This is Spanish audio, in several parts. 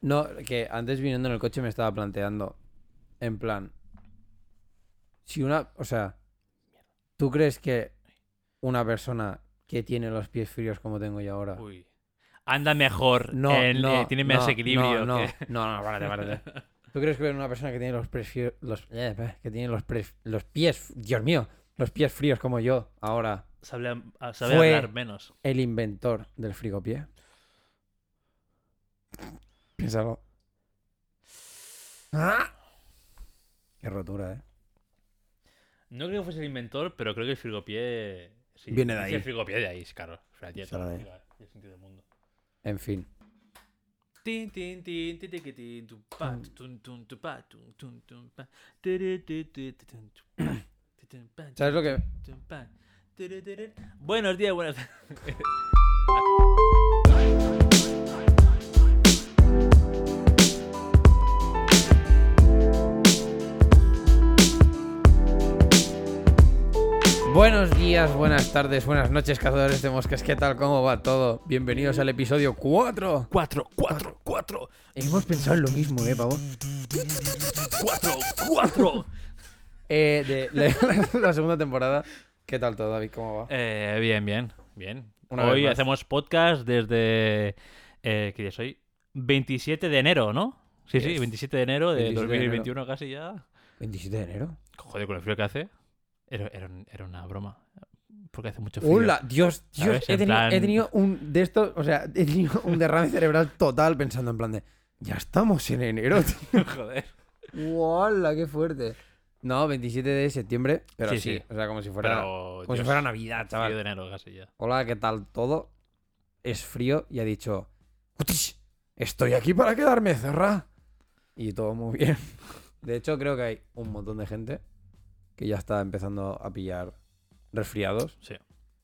No, que antes viniendo en el coche me estaba planteando, en plan, si una, o sea, ¿tú crees que una persona que tiene los pies fríos como tengo yo ahora, Uy. Anda mejor. no, en- no, eh, tiene menos no, equilibrio. No, no, que- no, no, párate, párate. ¿Tú crees que una persona que tiene los pies los, eh, eh, que tiene los, los pies, Dios mío, los pies fríos como yo ahora, Sabe, sabe Fue- hablar menos. el inventor del frigopié? Piénsalo. ¡Ah! Qué rotura, ¿eh? No creo que fuese el inventor, pero creo que el frigopié. sí, Viene de ahí. El frigopié de ahí, claro. O sea, tiene Será todo de el ahí. sentido- tiene sentido del mundo. En fin. Tin, tin, tin, tin, tin, tin, tu, pa, tun, tun, tu, pa, tun, tun, tun, pa, tiri, ti, ti, ti, tun, tu, pa, ti, tun, pa, ¿Sabes lo que...? Buenos días, buenas Buenos días, buenas tardes, buenas noches, cazadores de moscas. ¿Qué tal? ¿Cómo va todo? Bienvenidos al episodio 4. Cuatro, cuatro, cuatro, Hemos pensado en lo mismo, ¿eh, pavo? cuatro, cuatro. Eh, de la, la segunda temporada. ¿Qué tal todo, David? ¿Cómo va? Eh, bien, bien, bien. Una Hoy hacemos podcast desde. Eh, ¿Qué día es hoy? 27 de enero, ¿no? Sí, sí, Yes. 27 de enero de 27 de enero. 2021 casi ya. 27 de enero. Joder, con el frío que hace. Era, era, era una broma. Porque hace mucho frío. ¡Hola! Dios, Dios. He En tenido, plan- he tenido un de estos, o sea, he tenido un derrame cerebral total pensando en plan de. Ya estamos en enero, tío. Joder. ¡Hola! ¡Qué fuerte! No, 27 de septiembre, pero sí, Sí, sí. O sea, como si fuera, Pero. como si fuera Navidad, frío chaval. de enero casi ya. Hola, ¿qué tal todo? Es frío y ha dicho, "Utish, estoy aquí para quedarme, cerra. Y todo muy bien. De hecho, creo que hay un montón de gente que ya está empezando a pillar resfriados. Sí.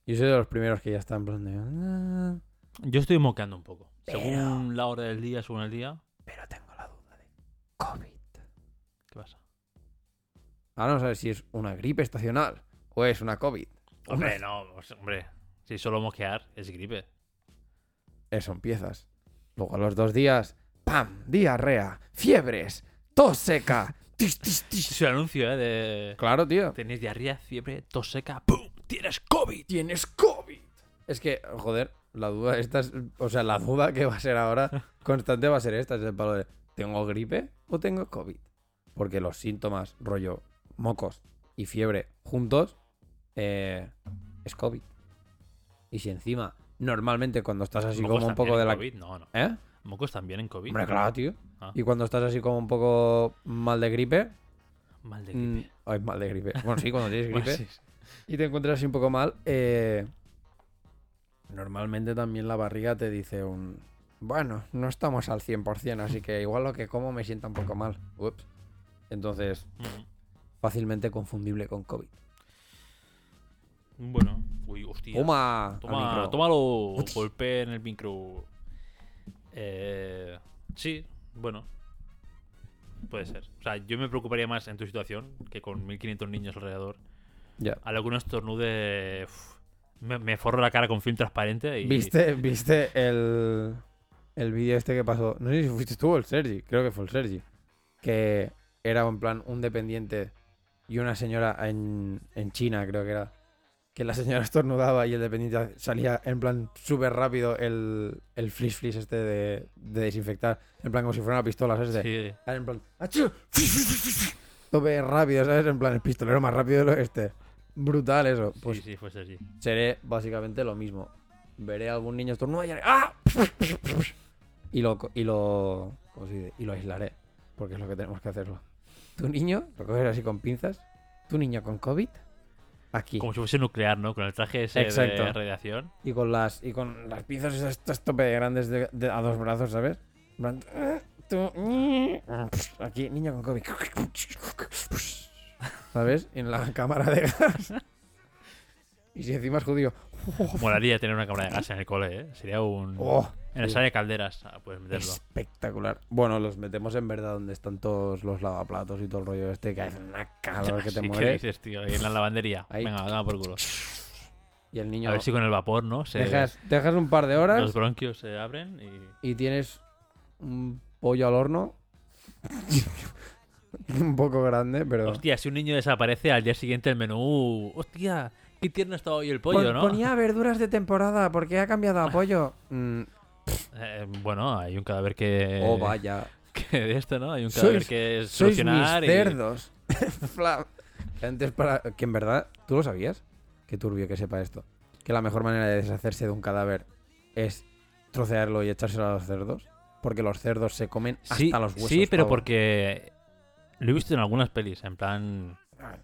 Yo soy de los primeros que ya están en plan de... "Ah". Yo estoy moqueando un poco. Pero- Según la hora del día, según el día. Pero tengo la duda de COVID. ¿Qué pasa? Ahora no sabes si es una gripe estacional o es una COVID. Hombre, no, pues, hombre. Si solo moquear es gripe. Eso empiezas. Luego a los dos días, ¡pam! Diarrea, fiebres, tos seca. Tis, tis, tis. Es un anuncio, ¿eh? De. Claro, tío. Tenéis diarrea, fiebre, tos seca. ¡Pum! ¡Tienes COVID! tienes COVID. Es que, joder, la duda esta es, o sea, la duda que va a ser ahora constante va a ser esta, es el palo de ¿tengo gripe o tengo COVID? Porque los síntomas, rollo, mocos y fiebre juntos, eh, es COVID. Y si encima, normalmente cuando estás así ¿Mocos como un poco de la... COVID? No, no. ¿Eh? ¿Mocos también en COVID? Hombre, claro, tío. Ah. Y cuando estás así como un poco mal de gripe... Mal de mm, gripe. ay, mal de gripe. Bueno, sí, cuando tienes gripe sí. y te encuentras así un poco mal, eh, normalmente también la barriga te dice un... Bueno, no estamos al 100%, así que igual lo que como me sienta un poco mal. Ups. Entonces, Mm. fácilmente confundible con COVID. Bueno. Uy, hostia. Toma, Toma, micro. tómalo. Golpe en el micro. Eh, sí, bueno. Puede ser. O sea, yo me preocuparía más en tu situación que con 1500 niños alrededor. Ya. A alguno estornude. me forro la cara con film transparente y. ¿Viste, ¿Viste el, el vídeo este que pasó? No sé si fuiste tú o el Sergi, creo que fue el Sergi. Que era en plan un dependiente y una señora en, en China, creo que era. Que la señora estornudaba y el dependiente salía en plan súper rápido el, el flis flis este de, de desinfectar. En plan como si fuera una pistola, ¿sabes? De- Sí. En plan, ¡achú! Tope rápido, ¿sabes? En plan el pistolero más rápido del oeste. Brutal eso. Pues sí, sí, fue así. seré básicamente lo mismo. Veré a algún niño estornudar y haré ¡Ah! Y lo, y lo, ¿cómo se dice? Y lo aislaré, porque es lo que tenemos que hacerlo. Tu niño, lo coges así con pinzas, tu niño con COVID, aquí. Como si fuese nuclear, ¿no? Con el traje ese Exacto. de radiación. Y con las, y con las pinzas esas tope grandes de, de- a dos brazos, ¿sabes? "Ah, aquí, niño con COVID. ¿Sabes? En la cámara de gas. Y si encima es judío. Molaría tener una cámara de gas en el cole, ¿eh? Sería un. ¡Oh! En sí. sala de calderas, ah, puedes meterlo. Espectacular. Bueno, los metemos en verdad donde están todos los lavaplatos y todo el rollo este, que hace una calor que te Sí, ¿qué mueres. dices, tío? Ahí en la lavandería. Ahí. Venga, venga por culo. Y el niño. A ver si con el vapor, ¿no? Se, dejas, dejas un par de horas Los bronquios se abren y. y tienes un pollo al horno. un poco grande, pero. Hostia, si un niño desaparece al día siguiente el menú. uh, hostia, qué tierno está hoy el pollo, Pon- ¿no? Ponía verduras de temporada, ¿por qué ha cambiado a pollo? Mm, Eh, bueno, hay un cadáver que. oh, vaya. que de esto, ¿no? Hay un Sois- cadáver que es Sois mis solucionar y. cerdos. Antes para. Que en verdad, ¿tú lo sabías? Qué turbio que sepa esto. Que la mejor manera de deshacerse de un cadáver es trocearlo y echárselo a los cerdos. Porque los cerdos se comen hasta Sí, los huesos. sí, pero pavo. porque. Lo he visto en algunas pelis, en plan. Ah,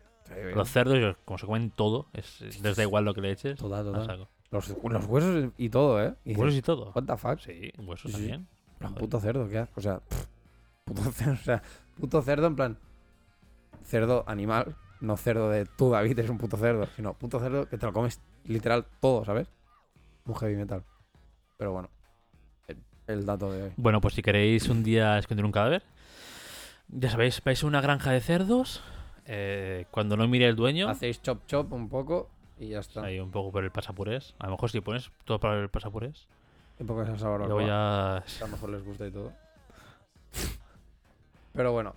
Los cerdos, como se comen todo, es, les da igual lo que le eches. Total, a total. Los, los huesos y todo, ¿eh? Y dices, Huesos y todo. What the fuck? Sí, huesos Sí, sí. también. Joder. puto cerdo, ¿qué haces? O sea, pff, puto cerdo, o sea, puto cerdo en plan. Cerdo animal, no cerdo de tú, David, eres un puto cerdo, sino puto cerdo que te lo comes literal todo, ¿sabes? Un heavy metal. Pero bueno, el, el dato de hoy. Bueno, pues si queréis un día esconder un cadáver, ya sabéis, vais a una granja de cerdos. eh, cuando no mire el dueño, Hacéis chop chop un poco y ya está. ahí un poco por el pasapurés. A lo mejor si pones todo para el pasapurés, Un poco de barbacoa. luego ya. A lo mejor les gusta y todo. Pero bueno,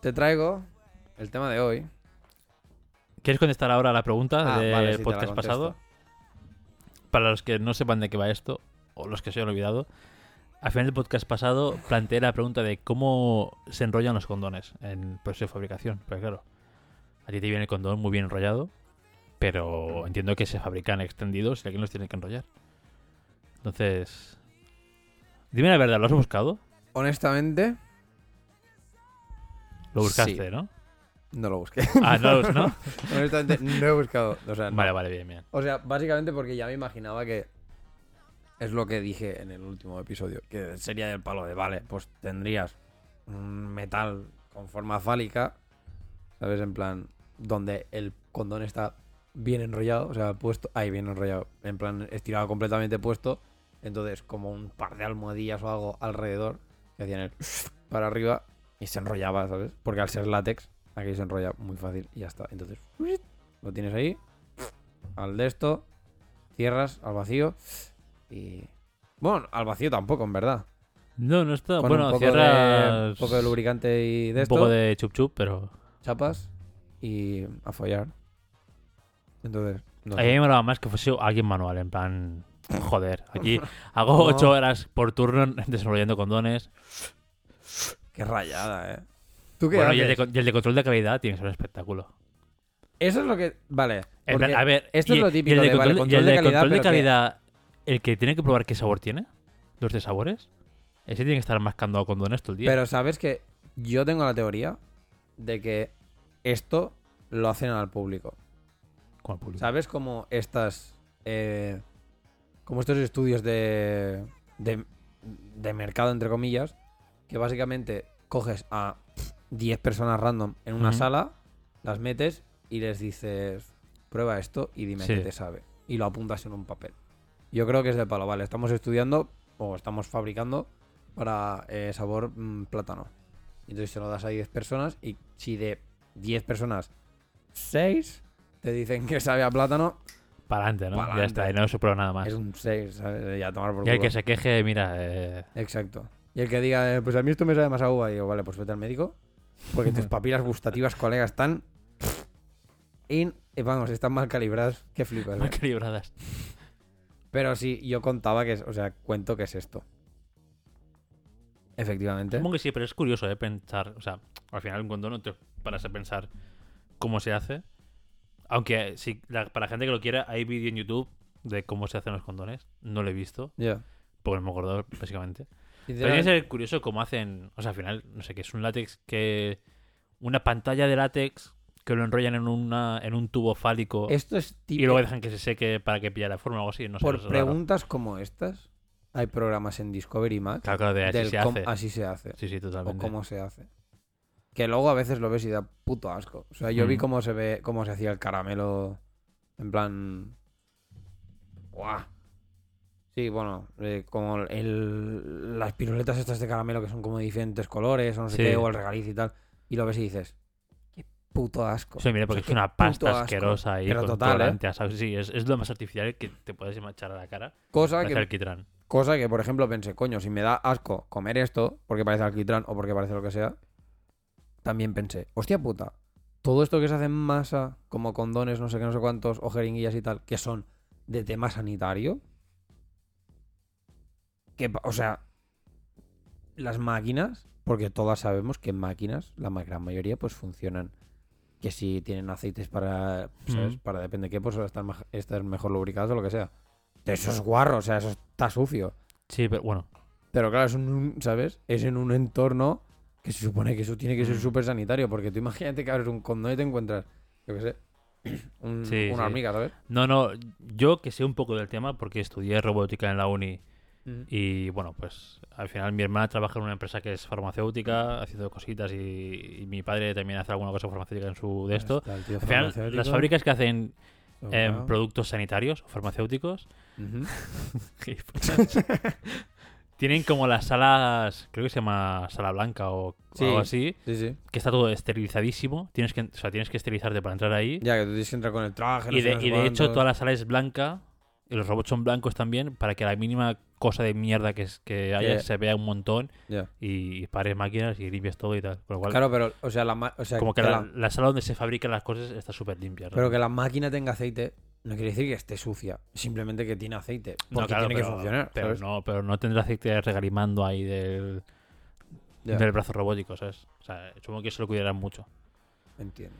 te traigo el tema de hoy. ¿Quieres contestar ahora a la pregunta Ah, del vale, sí, podcast pasado? Para los que no sepan de qué va esto, o los que se hayan olvidado, al final del podcast pasado planteé la pregunta de cómo se enrollan los condones en proceso de fabricación. Porque claro, a ti te viene el condón muy bien enrollado, pero entiendo que se fabrican extendidos y alguien los tiene que enrollar. Entonces, dime la verdad, ¿lo has buscado? Honestamente, Lo buscaste, Sí. ¿no? no lo busqué. Ah, no, ¿no? Honestamente, no he buscado. O sea, no. Vale, vale, bien, bien. O sea, básicamente porque ya me imaginaba que es lo que dije en el último episodio, que sería del palo de, vale, pues tendrías un metal con forma fálica, ¿sabes? En plan, donde el condón está bien enrollado, o sea, puesto, ahí bien enrollado, en plan, estirado completamente puesto, entonces como un par de almohadillas o algo alrededor, que hacían el para arriba y se enrollaba, ¿sabes? Porque al ser látex, aquí se enrolla muy fácil y ya está. Entonces, lo tienes ahí, al de esto, cierras al vacío y... Bueno, al vacío tampoco, en verdad. No, no está. Con bueno, un, poco de, cierras. un poco de lubricante y de un esto, poco de chup chup, pero. chapas y a follar. Entonces, no A mí sé. me molaba más que fuese alguien manual, en plan. Joder, aquí hago No. ocho horas por turno desarrollando condones. Qué rayada, eh. ¿Tú qué Bueno, y el, de, haces? con- y el de control de calidad tiene que ser un espectáculo. Eso es lo que... Vale. En plan, porque a ver, esto y- es lo y típico el de de, vale, control, y el de de calidad, control de pero que- calidad, el que tiene que probar qué sabor tiene, los de sabores, ese tiene que estar mascando condones todo el día. Pero sabes que yo tengo la teoría de que esto lo hacen al público. Con el público. ¿Sabes cómo estas. eh, como estos estudios de, de. de mercado, entre comillas, que básicamente coges a 10 personas random en una sala, las metes y les dices, prueba esto y dime Sí. qué te sabe. Y lo apuntas en un papel. Yo creo que es de palo, vale, estamos estudiando o estamos fabricando para eh, sabor mm, plátano. Entonces se lo das a 10 personas y si de 10 personas, 6 te dicen que sabe a plátano, Para adelante, ¿no? Ya está, y no prueba nada más. es un 6, ¿sabes? Ya tomar por Y el que se queje, mira, eh, Exacto. Y el que diga, eh, pues a mí esto me sabe más a uva, y digo, vale, pues vete al médico. Porque tus papilas gustativas, colegas, están. In, eh, vamos, están mal calibradas. Qué flipas. mal eh. calibradas. Pero sí, yo contaba que es, o sea, cuento que es esto. Efectivamente. Supongo que sí, pero es curioso, ¿eh? Pensar, o sea, al final un condón no te paras a pensar cómo se hace. Aunque sí, la- para la gente que lo quiera, hay vídeo en YouTube de cómo se hacen los condones. No lo he visto, Ya. porque no me acuerdo, básicamente. Pero tiene que ser curioso cómo hacen, o sea, al final, no sé, que es un látex que... Una pantalla de látex que lo enrollan en, una, en un tubo fálico Esto es y tipo. luego dejan que se seque para que pille la forma o algo así. No sé, por raro. preguntas como estas, hay programas en Discovery Max. Claro, claro, de así se hace. así se hace. Sí, sí, o totalmente. cómo se hace. Que luego a veces lo ves y da puto asco. O sea, yo vi Mm. cómo se ve, cómo se hacía el caramelo. En plan. ¡Guau! Sí, bueno, eh, como el, las piruletas estas de caramelo que son como de diferentes colores, o no sé Sí. qué, o el regaliz y tal. Y lo ves y dices, qué puto asco. Sí, mira, porque O sea, es una pasta asco. asquerosa ahí Pero total, ¿eh? Sí, es, es lo más artificial que te puedes echar a la cara. Cosa que, alquitrán. cosa que, por ejemplo, pensé, coño, si me da asco comer esto, porque parece alquitrán o porque parece lo que sea, también pensé, hostia puta, todo esto que se hace en masa, como condones, no sé qué, no sé cuántos, o jeringuillas y tal, que son de tema sanitario, que, o sea, las máquinas, porque todas sabemos que máquinas, la gran mayoría, pues funcionan. Que si tienen aceites para, ¿sabes? Mm. Para depende de qué, pues están, están mejor lubricados o lo que sea. Eso es guarro, o sea, eso está sucio. Sí, pero bueno. Pero claro, es un, ¿sabes? Es en un entorno que se supone que eso tiene que ser Mm. súper sanitario. Porque tú imagínate que abres un condón y te encuentras, yo qué sé, un- Sí, una sí. hormiga, ¿sabes? No, no, yo que sé un poco del tema porque estudié robótica en la uni y bueno, pues al final mi hermana trabaja en una empresa que es farmacéutica, haciendo cositas y, y mi padre también hace alguna cosa farmacéutica en su de esto. Al final, las fábricas que hacen eh, Ajá. productos sanitarios o farmacéuticos. tienen como las salas, creo que se llama sala blanca o, algo así, Sí, sí. que está todo esterilizadísimo. Tienes que, o sea, tienes que esterilizarte para entrar ahí. Ya que tú tienes que entrar con el traje. no Y sé, de, no sé y de hecho toda la sala es blanca y los robots son blancos también para que la mínima cosa de mierda que, es- que haya se vea un montón Ya. y pares máquinas y limpies todo y tal. Con lo cual, Claro, pero, o sea, la, o sea, como que que la, la- la sala donde se fabrican las cosas está súper limpia. pero ¿no? que la máquina tenga aceite no quiere decir que esté sucia. Simplemente que tiene aceite. No, Porque claro, tiene pero, que funcionar. Pero ¿sabes? no, pero no tendrá aceite regalimando ahí del, del brazo robótico, ¿sabes? O sea, supongo que eso lo cuidarán mucho. Entiendo.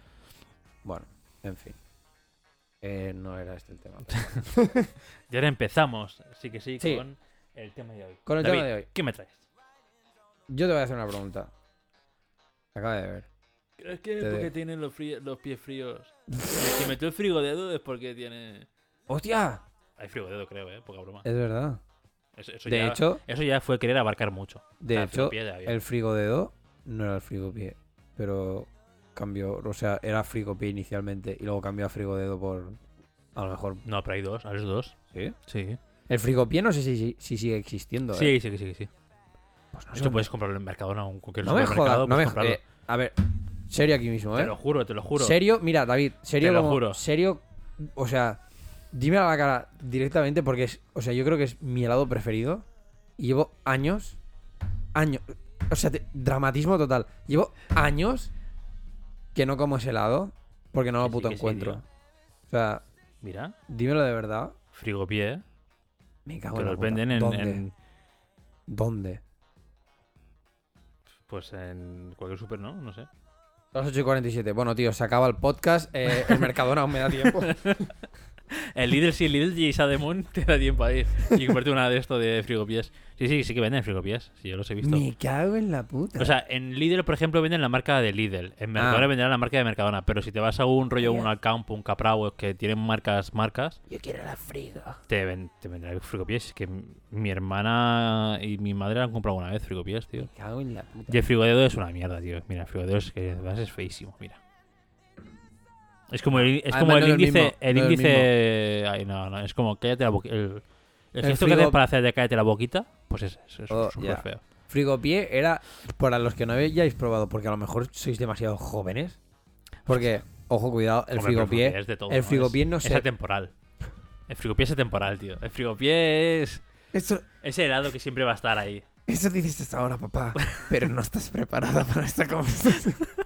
Bueno, en fin. Eh, no era este el tema. Y ahora empezamos, sí que sí, Sí. con el tema de hoy. Con el David, tema de hoy. ¿Qué me traes? Yo te voy a hacer una pregunta. Acaba de ver. ¿Crees que es porque tienen los, los pies fríos? Si metió el frigo dedo es porque tiene... ¡Hostia! Hay frigo dedo, creo, ¿eh? Poca broma. Es verdad. Eso, eso De ya, hecho, eso ya fue querer abarcar mucho. de O sea, hecho, había. el frigodedo no era el frigopié. Pero cambió. O sea, era frigopié inicialmente y luego cambió a frigodedo por. A lo mejor. No, pero hay dos, hay dos. ¿Sí? Sí. El frigopié no sé si, si, si sigue existiendo. ¿eh? Sí, sí, sí, sí. Pues no, De hecho, puedes comprarlo en Mercadona o en cualquier no me jodas. No me eh, A ver, serio aquí mismo, ¿eh? Te lo juro, te lo juro. Serio, mira, David, serio Te lo como- juro. Serio, o sea, dime a la cara directamente porque es, o sea, yo creo que es mi helado preferido y llevo años, años, o sea, te- dramatismo total. Llevo años que no como ese helado porque no lo puto sí, encuentro. o sea, Mira, dímelo de verdad. frigopié, Me cago que en la los venden en, ¿Dónde? en- ¿Dónde? Pues en cualquier super, ¿no? No sé. Las 8 y 47. Bueno, tío, se acaba el podcast. eh, el Mercadona aún me da tiempo. El Lidl, sí, el Lidl y Sademon te da tiempo a ir y comprarte una de esto de frigopiés. Sí, sí, sí que venden frigopiés. Sí, yo los he visto. me cago en la puta. O sea, en Lidl, por ejemplo, venden la marca de Lidl. En Mercadona Ah. venderán la marca de Mercadona. Pero si te vas a un rollo, un Alcampo, un Capravo, que tienen marcas, marcas, yo quiero la frigo. te, ven, te frigopiés. Es que mi hermana y mi madre han comprado una vez frigopiés, tío. Me cago en la puta. Y el frigodedo es una mierda, tío. Mira, el frigodedo es que además es feísimo, mira. Es como el, es como no el es índice. mismo, el no es índice. Ay, no, no. Es como cállate la boquita. El, el El gesto que frigo- haces para hacer de cállate la boquita, pues es, es, es Oh, súper ya. feo. Frigopié era, para los que no hayáis probado, porque a lo mejor sois demasiado jóvenes. Porque, ojo, cuidado, el Hombre, frigopié. es de todo, el ¿no? frigopié es, no Es se- atemporal. El frigopié es atemporal, tío. El frigopié es. Eso, Ese helado que siempre va a estar ahí. eso dices hasta ahora, papá. Pero no estás preparada para esta conversación.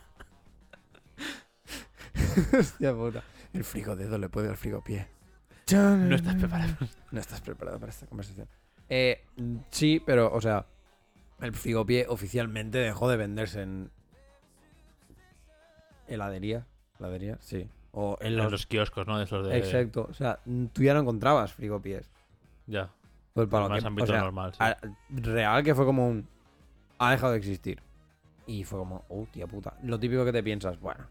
Hostia puta. El frigodedo le puede al frigopié. No estás preparado. No estás preparado para esta conversación. Eh, sí, pero, o sea, el frigopié oficialmente dejó de venderse en heladería. ¿Heladería? Sí. O en En los... los kioscos, ¿no? De esos de. Exacto. O sea, tú ya no encontrabas frigopiés. Ya. Pues para lo más que- ámbito o sea, normal. sí. a- real que fue como un... Ha dejado de existir. Y fue como, oh, tía puta. Lo típico que te piensas, bueno,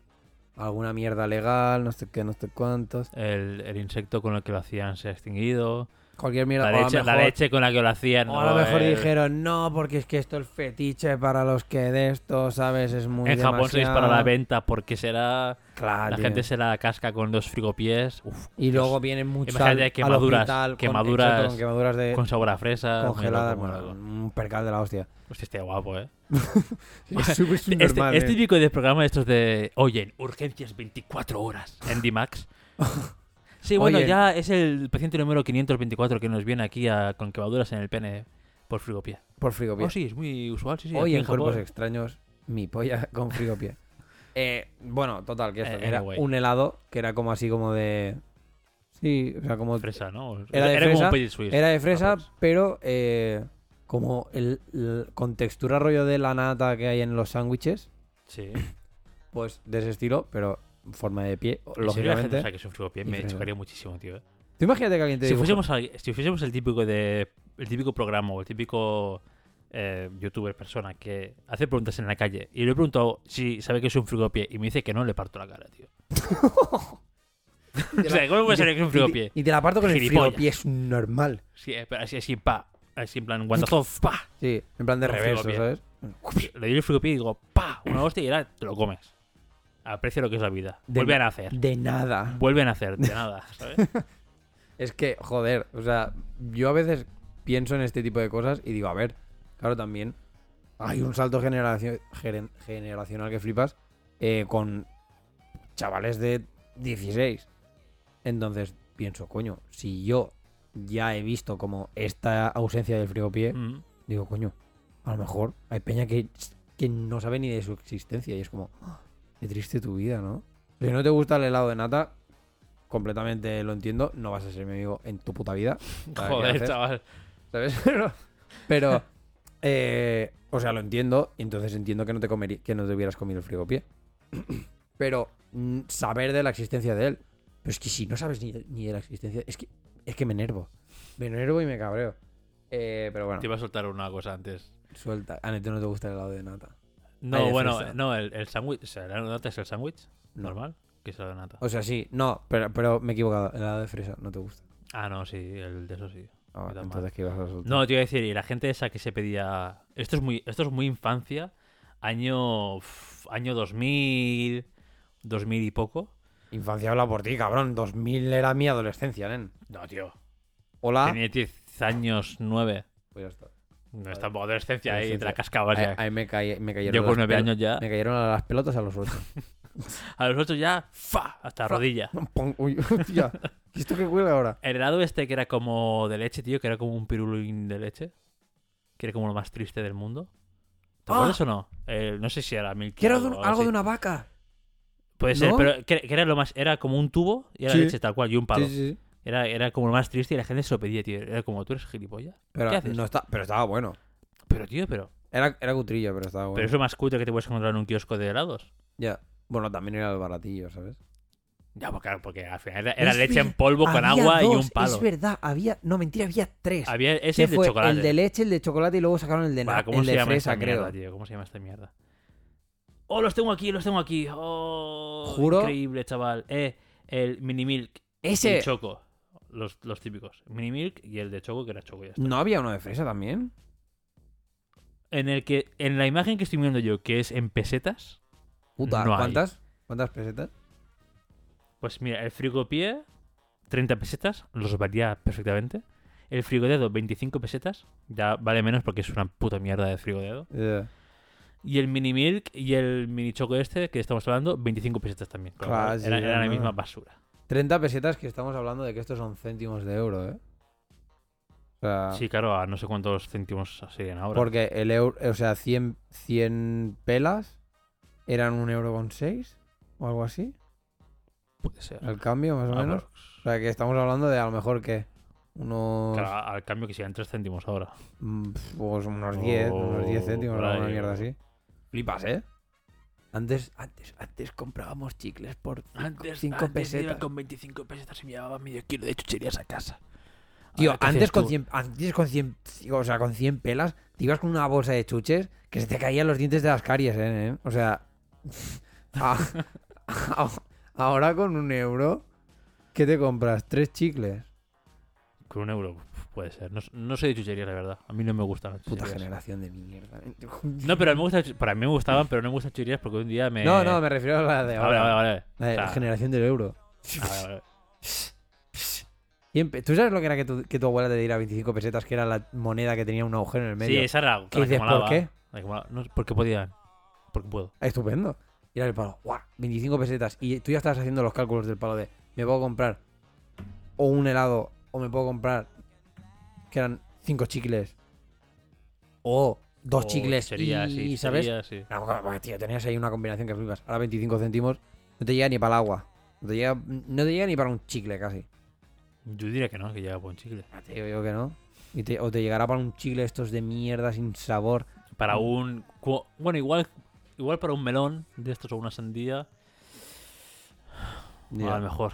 alguna mierda legal, no sé qué, no sé cuántos. El, el insecto con el que lo hacían se ha extinguido. cualquier mierda. La leche, la mejor- leche con la que lo hacían. O a lo mejor dijeron, no, porque es que esto es fetiche para los que de esto, ¿sabes? Es muy En Japón se dispara la demasiado". venta porque será. Claro, la tío. gente se la casca con los frigopiés. Uf, Y Dios, luego vienen Imagínate al quemaduras, hospital quemaduras con quemaduras de con sabor a fresa. congeladas. bueno, un percal de la hostia. Hostia, este guapo, ¿eh? Es Este, subnormal, es eh. típico de programa estos de. Oye, en urgencias 24 horas en D-Max. Sí, bueno, Oye. ya es el paciente número 524 que nos viene aquí a- con quemaduras en el pene por frigopié. Por frigopié. Oh, sí, es muy usual, sí, aquí en Cuerpos. Extraños, mi polla con frigopié. eh, bueno, total, que esto, Eh, era anyway. un helado que era como así como de... Sí, o sea, como... Fresa, ¿no? Era de como fresa, un Petit Suisse. Era de fresa, pero eh, como el, el- con textura rollo de la nata que hay en los sándwiches, Sí. pues de ese estilo, pero en forma de pie, ¿En serio la gente lógicamente. sabe que es un y Me chocaría muchísimo, tío. eh. Tú imagínate que alguien te Si dibuja- fuésemos, al- si fuésemos el típico de el típico programa o el típico eh, youtuber persona que hace preguntas en la calle y le he preguntado si sabe que es un frigopié y me dice que no, le parto la cara, tío. o sea, ¿cómo puede saber que es un frigopié? y te la parto con el frigopié, es normal. Sí, eh, pero así, así, pa. Así en plan, guantazo, pa. Sí, en plan de reverso. ¿sabes? Le doy el frigopié y digo, pa, una hostia y ahora te lo comes. Aprecia lo que es la vida. De Vuelve a nacer. De nada. Vuelve a nacer, de nada, ¿sabes? Es que, joder, o sea, yo a veces pienso en este tipo de cosas y digo, a ver, claro, también hay un salto generacio- generacional que flipas eh, con chavales de 16. Entonces pienso, coño, si yo ya he visto como esta ausencia del frigopié, Mm. digo, coño, a lo mejor hay peña que, que no sabe ni de su existencia y es como, "Ah, qué triste tu vida, ¿no? Si no te gusta el helado de nata, completamente lo entiendo, no vas a ser mi amigo en tu puta vida. ¿sabes qué Joder, chaval. ¿Sabes? Pero, eh, o sea, lo entiendo y entonces entiendo que no te comerí- que no te hubieras comido el frigopié. Pero mm, saber de la existencia de él. Pero es que si no sabes ni, ni de la existencia, es que, es que me enervo. Me enervo y me cabreo. Eh, pero bueno, Te iba a soltar una cosa antes. suelta. A Neto no te gusta el helado de nata. No, Ay, de bueno, fresa. no, el, el sándwich. O sea, ¿la nata es el sándwich? No. Normal. Que es la de nata. O sea, sí, no, pero, pero me he equivocado. El helado de fresa no te gusta. Ah, no, sí, el de eso sí. Ah, tan entonces. ¿qué ibas a soltar? No, te iba a decir, y la gente esa que se pedía. Esto es muy, esto es muy infancia. Año. uf, año 2000. 2000 y poco. Infancia habla por ti, cabrón. 2000 era mi adolescencia, nen. No, tío. Hola. Tenía 10 años, 9. Pues ya está. No es tampoco adolescencia ahí, te la cascabas Ahí, ya. ahí me, caí- me cayeron Yo con las 9 pel- años ya. Me cayeron las pelotas a los 8. A los otros ya. ¡Fa! Hasta rodilla. Uy, hostia. ¿Y esto qué huele ahora? El helado este que era como de leche, tío, que era como un pirulín de leche. Que era como lo más triste del mundo. ¿Te Ah. acuerdas o no? Eh, no sé si era Milky Que era o de un- algo de una vaca. Puede ser, pero que, que era lo más. Era como un tubo y era Sí. leche tal cual y un palo. Sí, sí, sí. Era, era como lo más triste y la gente se lo pedía, tío. Era como, tú eres gilipollas. Pero, ¿Qué haces? No está, pero estaba bueno. Pero, tío, pero. Era, era cutrillo, pero estaba bueno. Pero es lo más cutre que te puedes encontrar en un kiosco de helados. Ya. Bueno, también era el baratillo, ¿sabes? Ya, pues claro, porque al final era, leche en polvo con Había agua y un palo. Es verdad, había. No, mentira, había tres. Había ese de fue chocolate. el de leche, el de chocolate y luego sacaron el de, Buah, na- ¿Cómo el se de llama fresa, esta creo. mierda, tío? ¿Cómo se llama esta mierda? Oh, los tengo aquí, los tengo aquí. Oh, Juro. Increíble, chaval. Eh, el mini milk Ese. el choco. Los, los típicos. Mini milk y el de choco, que era choco ya está. ¿No había uno de fresa también? En el que, en la imagen que estoy viendo yo, que es en pesetas, Puta, No hay. ¿cuántas? ¿Cuántas pesetas? pues mira, el frigopié, 30 pesetas, los valía perfectamente. El frigodedo, 25 pesetas, ya vale menos porque es una puta mierda de frigodedo. Eh, Y el mini milk y el mini choco este que estamos hablando, 25 pesetas también. Claro, era, era la misma basura. 30 pesetas que estamos hablando de que estos son céntimos de euro, ¿eh? O sea, Sí, claro, a no sé cuántos céntimos serían ahora. porque el euro, o sea, 100, 100 pelas eran un euro con 6 o algo así, Puede ser. al cambio más o Ah, menos. pues, O sea, que estamos hablando de a lo mejor que unos, claro, al cambio que serían 3 céntimos ahora. mm, pues unos 10, unos 10 O céntimos, ahí, mierda o- así. Flipas, ¿eh? Antes, antes, antes comprábamos chicles por 5 pesetas. con 25 pesetas y me llevaba medio kilo de chucherías a casa. Tío, Ahora, ¿qué antes con, tú? 100, antes con 100, o sea, con 100 pelas, te ibas con una bolsa de chuches que se te caían los dientes de las caries, ¿eh? ¿eh? O sea, a- a- ahora con un euro, ¿qué te compras? ¿Tres chicles? Con un euro. Puede ser. No, no soy de chucherías, la verdad. A mí no me gustan las Puta chucherías. generación de mierda. ¿eh? No, pero a mí me gusta, para mí me gustaban, pero no me gustan chucherías porque un día me... No, no, me refiero a la de Vale, ahora. vale, vale. La de O sea, la generación del euro. vale, vale. Siempre- ¿Tú sabes lo que era que tu, que tu abuela te diera 25 pesetas, que era la moneda que tenía un agujero en el medio? Sí, esa era ¿Qué la que dices, molaba. por qué? La que molaba. No, porque podían. Porque puedo. Estupendo. Y era el palo, ¡guau! 25 pesetas. Y tú ya estabas haciendo los cálculos del palo de, me puedo comprar o un helado, o me puedo comprar, que eran 5 chicles, o dos chicles, chucherías, y, sí, ¿sabes? chucherías, sí. No, bueno, tío, tenías ahí una combinación que flipas. Ahora 25 céntimos no te llega ni para el agua. No te llega, no te llega ni para un chicle casi. Yo diría que no, que llega por un chicle. Ah, digo yo que no. Y te- o te llegará para un chicle estos de mierda sin sabor. Para un... Bueno, igual igual para un melón de estos o una sandía, a lo mejor.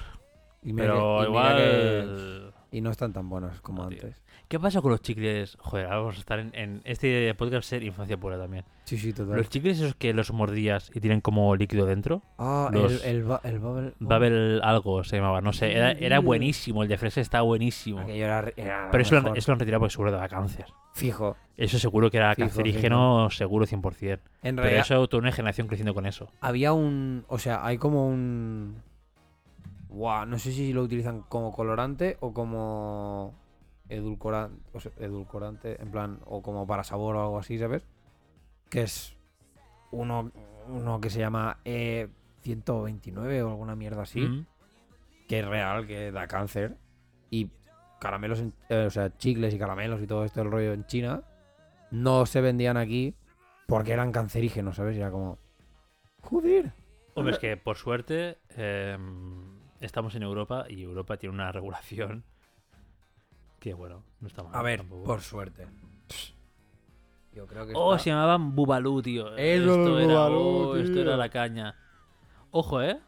Y mira Pero que- y mira que- igual... y no están tan buenos como No, antes. ¿Qué pasa con los chicles? Joder, ahora vamos a estar en, en este podcast ser infancia pura también. Sí, sí, total. Los chicles esos que los mordías y tienen como líquido dentro. Ah, los- el, el, ba- el. Babel algo se llamaba, no sé. Era, era tío. buenísimo, el de fresa estaba buenísimo. Aquello era, era Pero eso lo, eso lo han retirado porque seguro daba cáncer. Fijo. Eso seguro que era Fijo, cancerígeno, seguro 100%. En Pero realidad, eso toda una generación creciendo con eso. había un. O sea, hay como un. Guau, no sé si lo utilizan como colorante o como. Edulcorante. O sea, edulcorante, en plan. O como para sabor o algo así, ¿sabes? Que es. Uno, uno que se llama E129 o alguna mierda así. Mm. que es real, que da cáncer. Y caramelos, en- eh, o sea, chicles y caramelos y todo esto el rollo en China, no se vendían aquí porque eran cancerígenos, ¿sabes? Y era como, joder. Hombre, es que por suerte eh, estamos en Europa y Europa tiene una regulación que, bueno, no está mal. A ver, tampoco. por suerte. Yo creo que Oh, está- se llamaban Bubalú, tío. Eso, esto, era, Bubalú, oh, esto tío. era la caña. Ojo, ¿eh?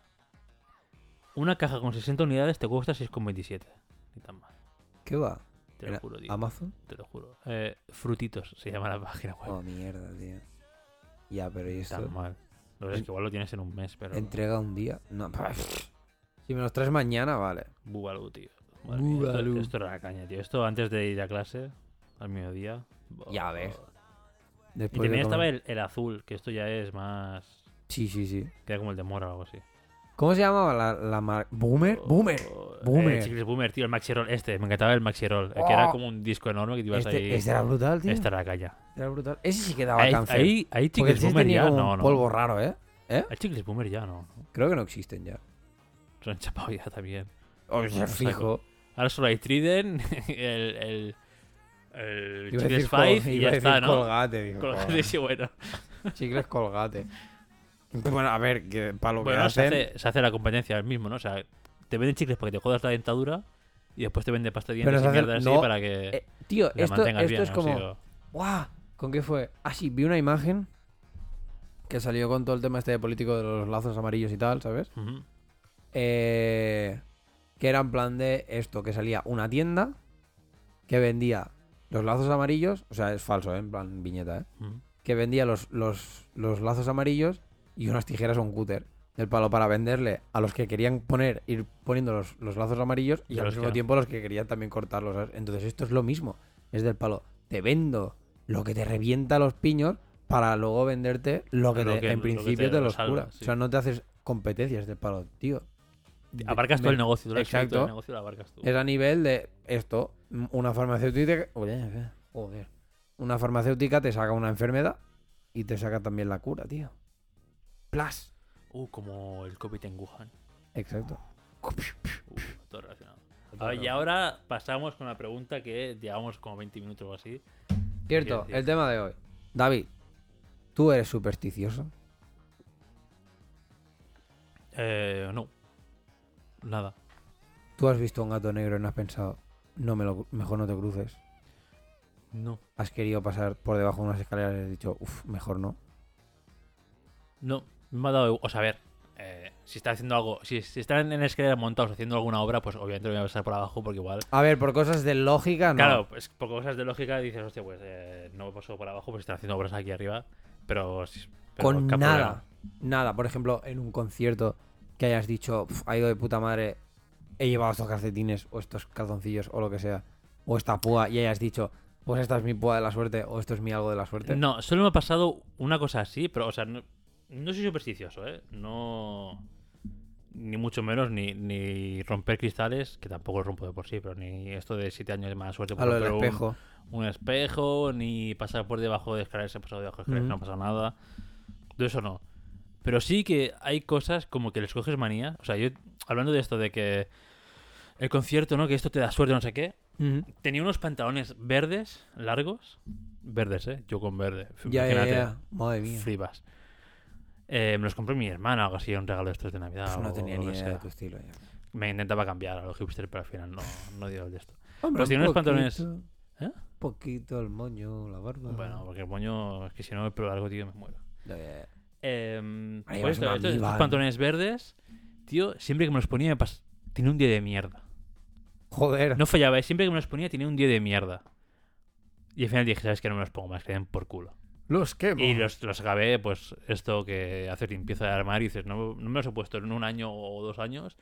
Una caja con 60 unidades te cuesta 6,27. Ni tan mal. ¿Qué va? Te lo Era juro, tío. ¿Amazon? Te lo juro. Eh, frutitos se llama la página web. Oh, mierda, tío. Ya, pero ¿y esto? Tan mal. Lo es En- que igual lo tienes en un mes, pero. ¿Entrega un día? No, si me los traes mañana, vale. Bubalú, tío. Madre mía, esto- Bubalú. Esto, era la caña, tío. Esto antes de ir a clase, al mediodía. Ya oh. ves. Y Después de también estaba comer. el, el azul, que esto ya es más. Sí, sí, sí. Que era como el de Mora o algo así. ¿Cómo se llamaba la, la marca? ¿Boomer? Oh, ¡Boomer! eh, Boomer. chicles Boomer, tío, el Maxi Roll este. Me encantaba el Maxi Roll. el que era Oh. como un disco enorme que te ibas Este, ahí. este era brutal, tío. Esta era la caña. Este era brutal. Ese sí que daba Ahí, cáncer. ahí, ahí Porque chicles ese Boomer tenía ya, como no, un no. polvo raro, ¿eh? Hay chicles Boomer ya, no. Creo que no existen ya. Se han chapado ya también. Fijo. Ahora solo hay Trident, el. el, el Chicles decir col- Five y iba ya está, ¿no? Colgate, digo, Colgate, sí, bueno. Chicles colgate. Bueno, a ver, que para lo Bueno, que se hace, se hace la competencia el mismo, ¿no? O sea, te venden chicles para que te jodas la dentadura y después te vende pasta de dientes y así para que Eh, tío, la esto, mantengas esto bien. es ¿no? como... Sí, o- ¡Guau! ¿Con qué fue? Ah, sí, vi una imagen que salió con todo el tema este de político de los lazos amarillos y tal, ¿sabes? Ujú. Eh, que era en plan de esto, que salía una tienda que vendía los lazos amarillos, o sea, es falso, ¿eh? en plan viñeta, ¿eh? Ujú. que vendía los, los, los lazos amarillos y unas tijeras o un cúter del palo para venderle a los que querían poner, ir poniendo los, los lazos amarillos y Y a al mismo no. tiempo los que querían también cortarlos. ¿sabes? Entonces esto es lo mismo, es del palo, te vendo lo que te revienta los piños para luego venderte lo que, Lo te- que- en lo que principio te te, los salva, cura. sí. O sea, no te haces competencias del palo, tío. Abarcas todo el negocio, tú Exacto. el negocio lo abarcas tú. es a nivel de esto, una farmacéutica, oye, ¿qué? joder, una farmacéutica te saca una enfermedad y te saca también la cura, tío. Plus. Uh, como el COVID en Wuhan. Exacto. Uh, todo relacionado. Ver, y ahora pasamos con la pregunta que llevamos como 20 minutos o así. Cierto, el tema de hoy. David, ¿tú eres supersticioso? Eh, no. Nada. ¿Tú has visto un gato negro y no has pensado, no me lo, mejor no te cruces? No. ¿Has querido pasar por debajo de unas escaleras y has dicho, uff, mejor no? No. Me ha dado. O sea, a ver. eh, si está haciendo algo. Si, si están en escaleras montados haciendo alguna obra, pues obviamente lo voy a pasar por abajo porque igual. A ver, por cosas de lógica, no. Claro, pues por cosas de lógica dices, hostia, pues eh, no paso por abajo, pues están haciendo obras aquí arriba. Pero. pero con ¿qué nada. problema? Nada, por ejemplo, en un concierto que hayas dicho, "Pf, ha ido de puta madre, he llevado estos calcetines o estos calzoncillos o lo que sea, o esta púa y hayas dicho, pues esta es mi púa de la suerte o esto es mi algo de la suerte. No, solo me ha pasado una cosa así, pero, o sea, no, no soy supersticioso, ¿eh? No. Ni mucho menos, ni, ni romper cristales, que tampoco rompo de por sí, pero ni esto de siete años de mala suerte A por lo del un- espejo. Un, espejo, ni pasar por debajo de escaleras, he pasado debajo de escaleras, no ha pasado nada. De eso no. Pero sí que hay cosas como que les coges manía. O sea, yo, hablando de esto de que el concierto, ¿no? Que esto te da suerte, no sé qué. Tenía unos pantalones verdes, largos. Verdes, ¿eh? Yo con verde. Ya, ya, ya. Madre mía. Flipas. Eh, me los compré mi hermana o algo así, un regalo de estos de Navidad. Pues no o tenía ni idea sea. de tu estilo. ya. Me intentaba cambiar a los hipster, pero al final no, no dio el de esto. Hombre, Pues un unos pantalones- poquito, ¿Eh? Poquito el moño, la barba. Bueno, porque el moño, es que si no el pelo largo, tío, me muero. Ya, ya, ya. Eh, vas esto, estos, pantalones verdes, tío, siempre que me los ponía me pas... Tenía un día de mierda. Joder. No fallaba, siempre que me los ponía tenía un día de mierda. Y al final dije, ¿sabes qué? No me los pongo más, que den por culo. Los quemo. Y los, los acabé, pues, esto que haces limpieza de armario y dices, no, no me los he puesto en un año o dos años.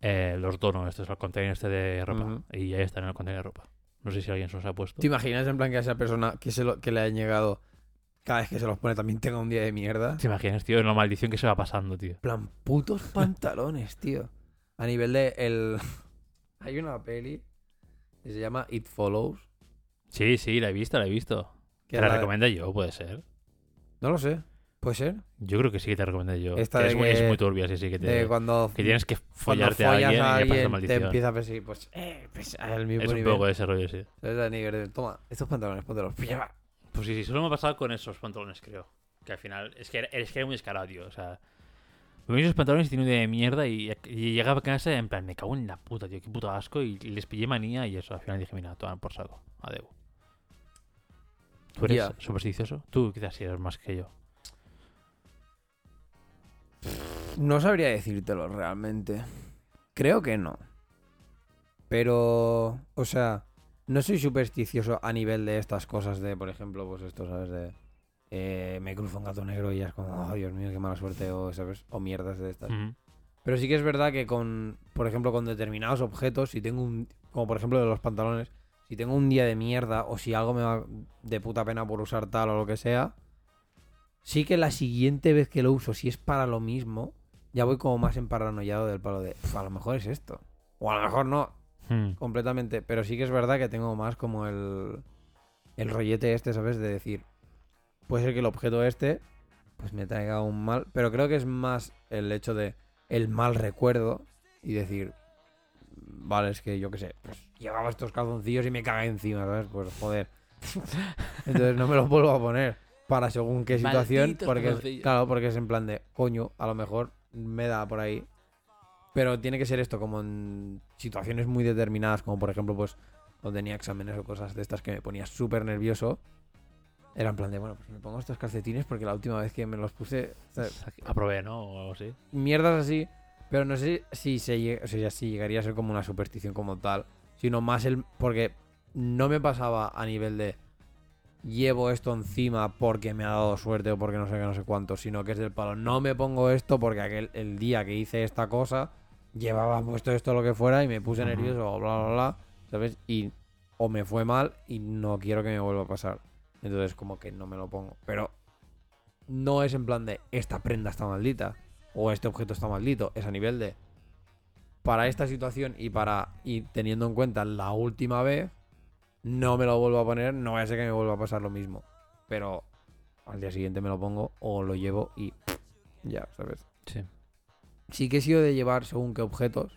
Eh, los dono, este es el container este de ropa. Y ahí están en el container de ropa. No sé si alguien se los ha puesto. ¿Te imaginas en plan que a esa persona que, se lo, que le ha llegado cada vez que se los pone también tenga un día de mierda? ¿Te imaginas, tío? La maldición que se va pasando, tío. En plan, putos pantalones, tío. A nivel de el... Hay una peli que se llama It Follows. Sí, sí, la he visto, la he visto. Te la la- recomendé yo, puede ser. No lo sé. ¿Puede ser? Yo creo que sí que te recomendé yo. Esta Que de es, muy, es que- muy turbia, sí, sí, que, te, De cuando, que tienes que cuando follarte a follas alguien, y te maldición. empieza a perseguir. Pues, eh, pues al mismo Es un nivel. poco de ese rollo, sí. Toma, estos pantalones, póntelos. Lleva. Pues sí, sí, solo me ha pasado con esos pantalones, creo. Que al final, es que era, es que era muy descarado, tío. O sea, me vi esos pantalones y tenía de mierda y, y llegaba a casa en plan, me cago en la puta, tío, qué puto asco. Y, y les pillé manía y eso, al final dije, mira, toman por saco. Adeu. ¿Tú eres supersticioso? Tú quizás sí eres más que yo. No sabría decírtelo realmente. Creo que no. Pero, o sea, no soy supersticioso a nivel de estas cosas de, por ejemplo, pues esto, ¿sabes? De eh, me cruzo un gato negro y ya es como, oh Dios mío, qué mala suerte, o, ¿sabes? O mierdas de estas. Pero sí que es verdad que con, por ejemplo, con determinados objetos, si tengo un, como por ejemplo de los pantalones, si tengo un día de mierda o si algo me va de puta pena por usar tal o lo que sea, sí que la siguiente vez que lo uso, si es para lo mismo, ya voy como más emparanoiado del palo de, "Uf, a lo mejor es esto. O a lo mejor no, Hmm. completamente. Pero sí que es verdad que tengo más como el, el rollete este, ¿sabes? De decir, puede ser que el objeto este, pues me traiga un mal. Pero creo que es más el hecho de el mal recuerdo y decir, vale, es que yo qué sé, pues llevaba estos calzoncillos y me cagué encima, ¿sabes? Pues joder. Entonces no me los vuelvo a poner para según qué situación. Malditos Porque es, claro, porque es en plan de, coño, a lo mejor me da por ahí. Pero tiene que ser esto como en situaciones muy determinadas, como por ejemplo, pues cuando tenía exámenes o cosas de estas que me ponía súper nervioso. Era en plan de, bueno, pues me pongo estos calcetines porque la última vez que me los puse, ¿sabes? Aprobé, ¿no? O algo así. mierdas así, pero no sé si se o sea, si llegaría a ser como una superstición como tal, sino más el porque no me pasaba a nivel de llevo esto encima porque me ha dado suerte o porque no sé qué, no sé cuánto, sino que es del palo, no me pongo esto porque aquel el día que hice esta cosa llevaba puesto esto lo que fuera y me puse Ujú. nervioso o bla bla bla, ¿sabes? Y o me fue mal y no quiero que me vuelva a pasar. Entonces como que no me lo pongo, pero no es en plan de esta prenda está maldita o este objeto está maldito, es a nivel de para esta situación y para y teniendo en cuenta la última vez no me lo vuelvo a poner, no vaya a ser que me vuelva a pasar lo mismo, pero al día siguiente me lo pongo o lo llevo y ya, ¿sabes? Sí. Sí que he sido de llevar según qué objetos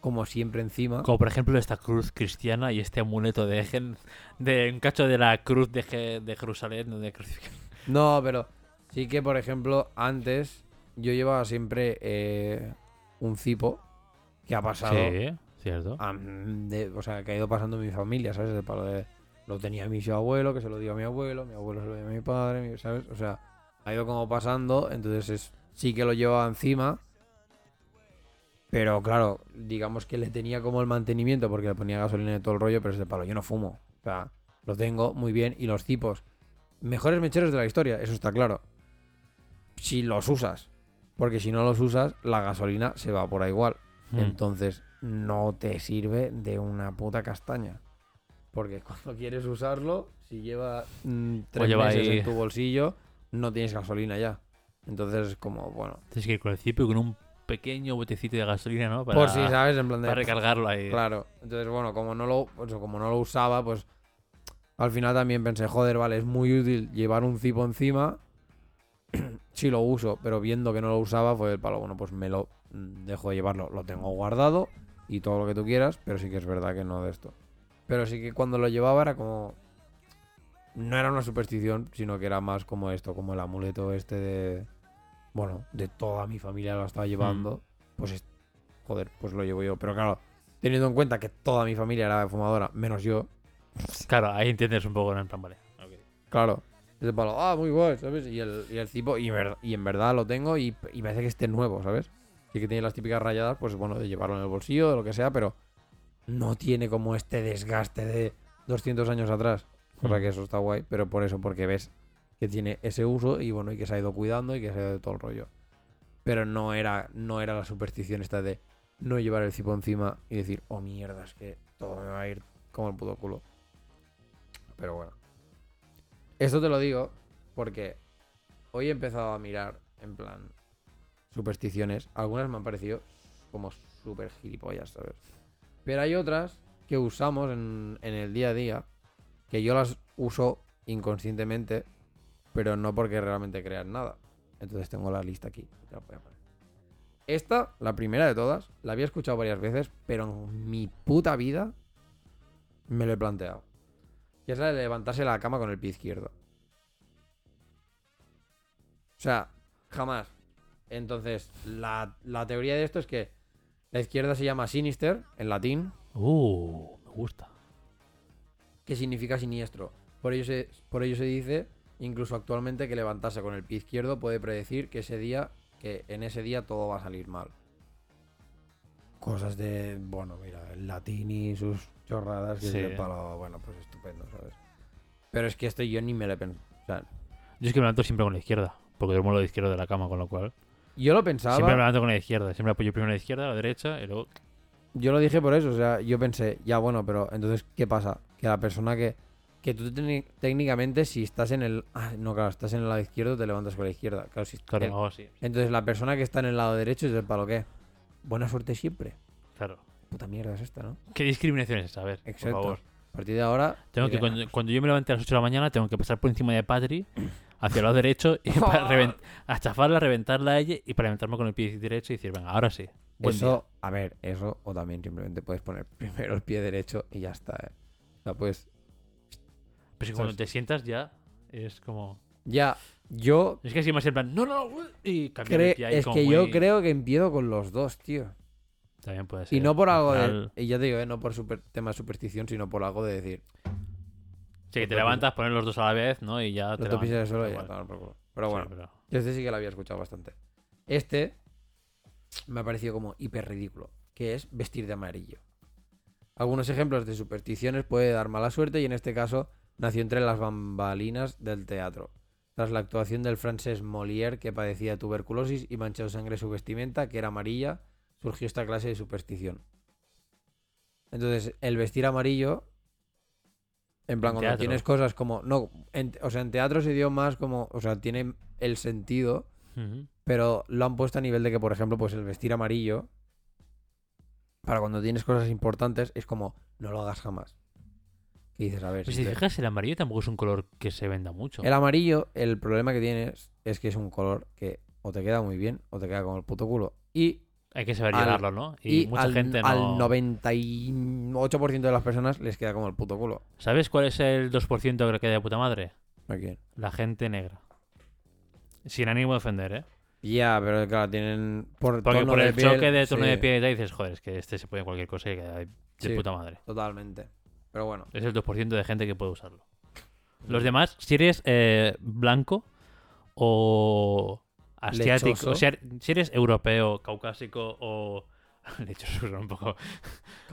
como siempre encima. Como por ejemplo esta cruz cristiana y este amuleto de, gen- de un cacho de la cruz de, de Jerusalén donde. No, pero sí que, por ejemplo, antes yo llevaba siempre eh, un cipo que ha pasado. Sí, cierto. a- de- o sea, que ha ido pasando en mi familia, ¿sabes? De palo de- lo tenía mi abuelo, que se lo dio a mi abuelo, mi abuelo se lo dio a mi padre, ¿sabes? O sea, ha ido como pasando, entonces es, sí que lo llevaba encima. Pero claro, digamos que le tenía como el mantenimiento porque le ponía gasolina y todo el rollo, pero es de palo, yo no fumo. O sea, lo tengo muy bien y los tipos, mejores mecheros de la historia, eso está claro. Si los usas, porque si no los usas, la gasolina se va por ahí igual. Mm. Entonces no te sirve de una puta castaña. Porque cuando quieres usarlo, si lleva mm, tres lleva meses ahí- en tu bolsillo, no tienes gasolina ya. Entonces es como, bueno, Tienes que ir con el cipo y con un pequeño botecito de gasolina, ¿no? Para, por si sabes, en plan de... para recargarlo ahí. Claro. Entonces, bueno, como no lo, pues, como no lo usaba, pues al final también pensé, joder, vale, es muy útil llevar un cipo encima. sí lo uso, pero viendo que no lo usaba fue el palo, bueno, pues me lo mm, dejo de llevarlo, lo tengo guardado y todo lo que tú quieras, pero sí que es verdad que no de esto. Pero sí que cuando lo llevaba era como no era una superstición, sino que era más como esto, como el amuleto este de bueno, de toda mi familia lo estaba llevando, pues es- joder, pues lo llevo yo, pero claro, teniendo en cuenta que toda mi familia era fumadora, menos yo, Claro, ahí entiendes un poco, ¿no? En plan, vale. Claro. Es palo, ah, muy guay, ¿sabes? Y el, y el tipo, y, en ver- y en verdad lo tengo y, y parece que esté nuevo, ¿sabes? Sí que tiene las típicas rayadas, pues bueno, de llevarlo en el bolsillo, de lo que sea, pero no tiene como este desgaste de 200 años atrás. Cosa Mm. que eso está guay, pero por eso, porque ves que tiene ese uso y bueno, y que se ha ido cuidando y que se ha ido de todo el rollo. Pero no era, no era la superstición esta de no llevar el cipo encima y decir, oh mierda, es que todo me va a ir como el puto culo. Pero bueno. Esto te lo digo porque hoy he empezado a mirar, en plan, supersticiones. Algunas me han parecido como súper gilipollas, ¿sabes? Pero hay otras que usamos en, en el día a día, que yo las uso inconscientemente, pero no porque realmente crean nada. Entonces tengo la lista aquí. te la voy a poner. Esta, la primera de todas, la había escuchado varias veces, pero en mi puta vida me lo he planteado. Que es la de levantarse de la cama con el pie izquierdo. O sea, jamás. Entonces, la, la teoría de esto es que la izquierda se llama sinister, en latín, Uh, me gusta. que significa siniestro. Por ello se, por ello se dice, incluso actualmente, que levantarse con el pie izquierdo puede predecir que ese día, que en ese día todo va a salir mal. Cosas de, bueno, mira, el latín y sus chorradas, que Sí. palo, bueno, pues estupendo, ¿sabes? Pero es que esto yo ni me lo he pensado. O sea, Yo es que me levanto siempre con la izquierda, porque duermo lo de izquierda de la cama, con lo cual. yo lo pensaba. Siempre me levanto con la izquierda, siempre apoyo primero la izquierda, la derecha y luego. Yo lo dije por eso, o sea, yo pensé, ya bueno, pero entonces, ¿qué pasa? Que la persona que. Que tú técnicamente, si estás en el. Ah, no, claro, estás en el lado izquierdo, te levantas con la izquierda. Claro, si Claro, el- así. Entonces, la persona que está en el lado derecho es del palo qué. Buena suerte siempre. Claro. Puta mierda es esta, ¿no? ¿Qué discriminación es esa? A ver, Exacto. por favor. A partir de ahora. Tengo que, cuando, cuando yo me levante a las 8 de la mañana, tengo que pasar por encima de Patri, hacia el lado derecho, y para a chafarla, reventarla a ella y para levantarme con el pie derecho y decir, venga, ahora sí. Buen eso, día. a ver, eso, o también simplemente puedes poner primero el pie derecho y ya está, ¿eh? O sea, pues. Pero si cuando te sientas ya, es como. Ya, yo. Es que así más en plan, no, no, no", y cambiar cre- el pie ahí es como que yo creo que empiezo con los dos, tío. También puede ser. Y no por Al algo final- de. Y ya te digo, ¿eh? no por super, tema de superstición, sino por algo de decir. Sí, que te levantas, pones los dos a la vez, ¿no? Y ya te pies en el suelo y ya, igual. tomar por culo. Pero Sí, bueno, pero- este sí que lo había escuchado bastante. Este me ha parecido como hiper ridículo, que es vestir de amarillo. Algunos ejemplos de supersticiones puede dar mala suerte y en este caso nació entre las bambalinas del teatro. Tras la actuación del francés Molière que padecía tuberculosis y manchó de sangre su vestimenta, que era amarilla, surgió esta clase de superstición. Entonces, el vestir amarillo, en plan, cuando tienes cosas como... No, en- o sea, en teatro se dio más como... O sea, tiene el sentido pero lo han puesto a nivel de que, por ejemplo, pues el vestir amarillo, para cuando tienes cosas importantes, es como, no lo hagas jamás. Y dices, a ver, Pues si te fijas, el amarillo tampoco es un color que se venda mucho. el amarillo, el problema que tienes es que es un color que o te queda muy bien o te queda como el puto culo. Y, Hay que saber al- llevarlo, ¿no? Y, y mucha al, gente al no. 98% de las personas les queda como el puto culo. ¿Sabes cuál es el 2% que le queda de puta madre? ¿A quién? La gente negra. Sin ánimo de ofender, ¿eh? Ya, pero claro, tienen por Porque por de el piel, choque de tono sí, de piel y tal dices, joder, es que este se pone cualquier cosa y queda de, de Sí. puta madre. Totalmente. Pero bueno. Es el 2% de gente que puede usarlo. Los demás, si eres eh, blanco o asiático, Lechoso. o sea, si eres europeo, caucásico o... Lechoso un poco...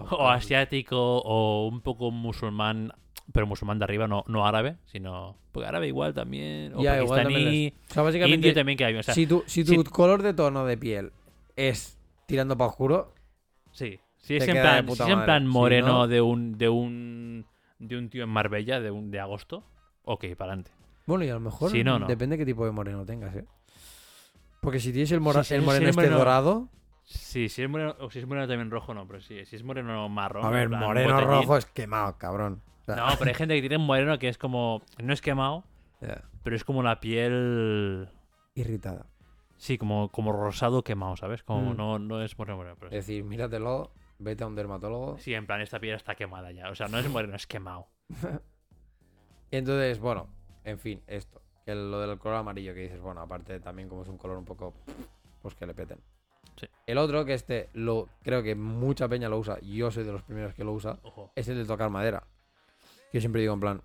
o asiático o un poco musulmán, pero musulmán de arriba, no, no árabe, sino... Porque árabe igual también, o Ya, igual también pakistaní, O sea, básicamente, indio también que hay. O sea, si tu, si tu si- color de tono de piel es tirando para oscuro, Sí. Si es, en plan, si es en Si moreno no- de un de un de un tío en Marbella de un de agosto, ok, para adelante. Bueno, y a lo mejor Si no, no. depende qué tipo de moreno tengas, ¿eh? Porque si tienes el, mora- Sí, el moreno este moreno- dorado... Sí, si es moreno, o si es moreno también rojo, no, pero sí, si es moreno marrón. A ver, plan moreno rojo es quemado, cabrón. O sea, No, pero hay gente que tiene un moreno que es como. No es quemado, pero es como la piel. irritada. Sí, como, como rosado quemado, ¿sabes? Como Mm. no, no es moreno, moreno. Pero sí. Es decir, míratelo, vete a un dermatólogo. Sí, en plan, esta piel está quemada ya. O sea, no es moreno, es quemado. Entonces, bueno, en fin, esto. Que lo del color amarillo que dices, bueno, aparte también como es un color un poco... Pues que le peten. Sí. El otro, que este, lo creo que mucha peña lo usa, yo soy de los primeros que lo usa, Ojo. es el de tocar madera. Yo siempre digo en plan,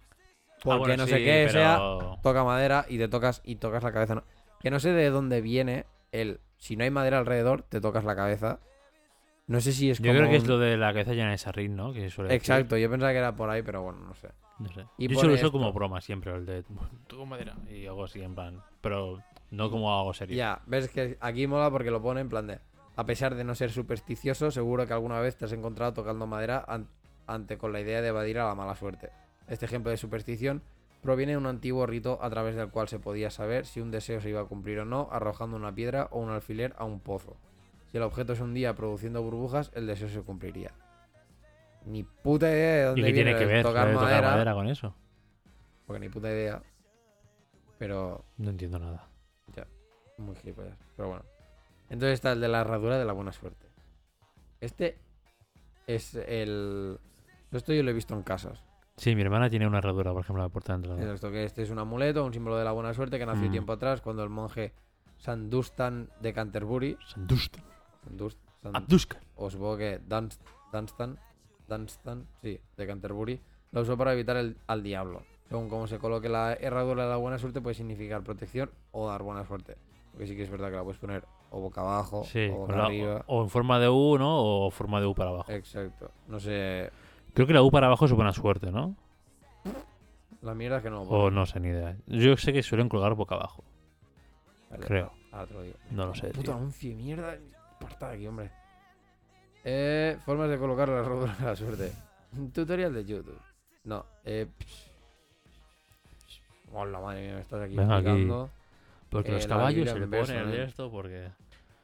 porque Ah, bueno, no sí, sé qué pero- sea, toca madera y te tocas y tocas la cabeza. no- Que no sé de dónde viene el... Si no hay madera alrededor, te tocas la cabeza. No sé si es Yo como... creo que es un- lo de la cabeza llena de sarrín, ¿no? Que suele decir. Exacto, yo pensaba que era por ahí, pero bueno, no sé. No sé. Y Yo pone solo uso esto. como broma siempre, el de. Toco madera. Y hago así, en plan. Pero no como algo serio. Ya, ves que aquí mola porque lo pone en plan de. A pesar de no ser supersticioso, seguro que alguna vez te has encontrado tocando madera an- ante con la idea de evadir a la mala suerte. Este ejemplo de superstición proviene de un antiguo rito a través del cual se podía saber si un deseo se iba a cumplir o no, arrojando una piedra o un alfiler a un pozo. Si el objeto se hundía produciendo burbujas, el deseo se cumpliría. Ni puta idea de dónde ¿Y qué viene tiene que el ver tocar, madera, tocar madera con eso? Porque ni puta idea. Pero No entiendo nada. Muy gilipollas. Pero bueno. Entonces está el de la herradura de la buena suerte. Este es el. Esto yo lo he visto en casas. Sí, mi hermana tiene una herradura, por ejemplo, la puerta de entrada. Esto que este es un amuleto, un símbolo de la buena suerte que nació Mm. tiempo atrás cuando el monje Sandustan de Canterbury. Sandust. Sandust- San- Abduska. o supongo que Dans- Dunstan. Dunstan, sí, de Canterbury. Lo usó para evitar el, al diablo. Según cómo se coloque la herradura de la buena suerte, puede significar protección o dar buena suerte. Porque sí que es verdad que la puedes poner o boca abajo Sí, o boca la- arriba. o, o en forma de U, ¿no? O forma de U para abajo. Exacto. No sé. Creo que la U para abajo es buena suerte, ¿no? La mierda es que no. O no sé, ni idea. Yo sé que suelen colgar boca abajo, Vale, creo. Ahora te lo digo. No lo sé, Puto tío. anuncio de mierda. Aparta de aquí, hombre. Eh, formas de colocar la herradura de la suerte. Tutorial de YouTube. No, eh. Hola, madre mía, me estás aquí Venga, aquí. Porque Eh, los caballos se le ponen ¿eh? esto porque...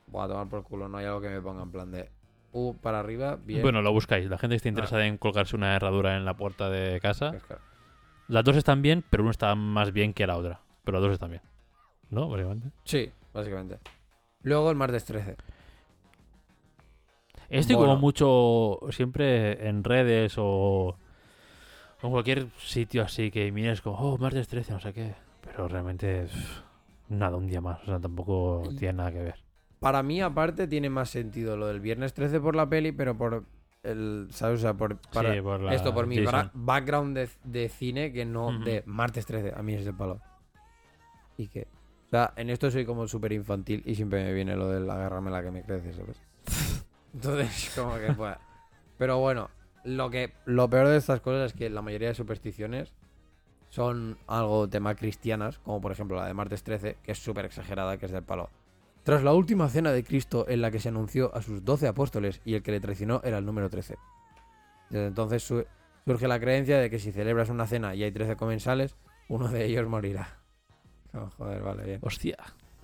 Voy a tomar por culo, no hay algo que me ponga en plan de. U para arriba, bien. Bueno, lo buscáis. La gente Ah. está interesada en colgarse una herradura en la puerta de casa. Las dos están bien, pero una está más bien que la otra. Pero las dos están bien. ¿No? Básicamente. Sí, básicamente. Luego el martes 13. Estoy Bueno. como mucho siempre en redes o en cualquier sitio así que mires como, oh, martes 13, no sé qué. Pero realmente, pff, nada, un día más. O sea, tampoco tiene nada que ver. Para mí, aparte, tiene más sentido lo del viernes 13 por la peli, pero por el. ¿Sabes? O sea, por. Para, sí, por la Esto por mi Jason. bra- background de, de cine que no de martes 13. A mí es de palo. Y que. O sea, en esto soy como súper infantil y siempre me viene lo del agarrarme la que me crece, ¿sabes? Entonces, como que pues. Pero bueno, lo que. Lo peor de estas cosas es que la mayoría de supersticiones son algo tema cristianas, como por ejemplo la de martes 13, que es súper exagerada, que es del palo. Tras la última cena de Cristo en la que se anunció a sus doce apóstoles y el que le traicionó era el número 13. Desde entonces su- surge la creencia de que si celebras una cena y hay 13 comensales, uno de ellos morirá. Oh, joder, vale, bien. Hostia.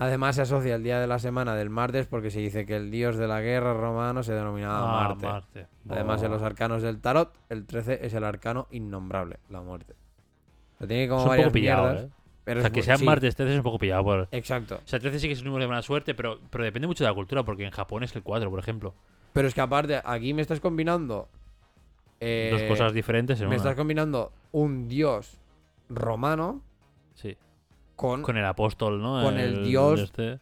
Además se asocia el día de la semana del martes porque se dice que el dios de la guerra romano se denominaba Ah, Marte. Marte. Además en los arcanos del tarot, el 13 es el arcano innombrable, la muerte. O sea, tiene como Es un poco pillado, mierdas, ¿eh? pero O sea, es que sea sí, martes 13 es un poco pillado. Por... Exacto. O sea, 13 sí que es un número de buena suerte, pero, pero depende mucho de la cultura, porque en Japón es el 4, por ejemplo. Pero es que aparte, aquí me estás combinando... eh, Dos cosas diferentes en Me una. estás combinando un dios romano Sí. Con, Con el apóstol, ¿no? Con el dios este.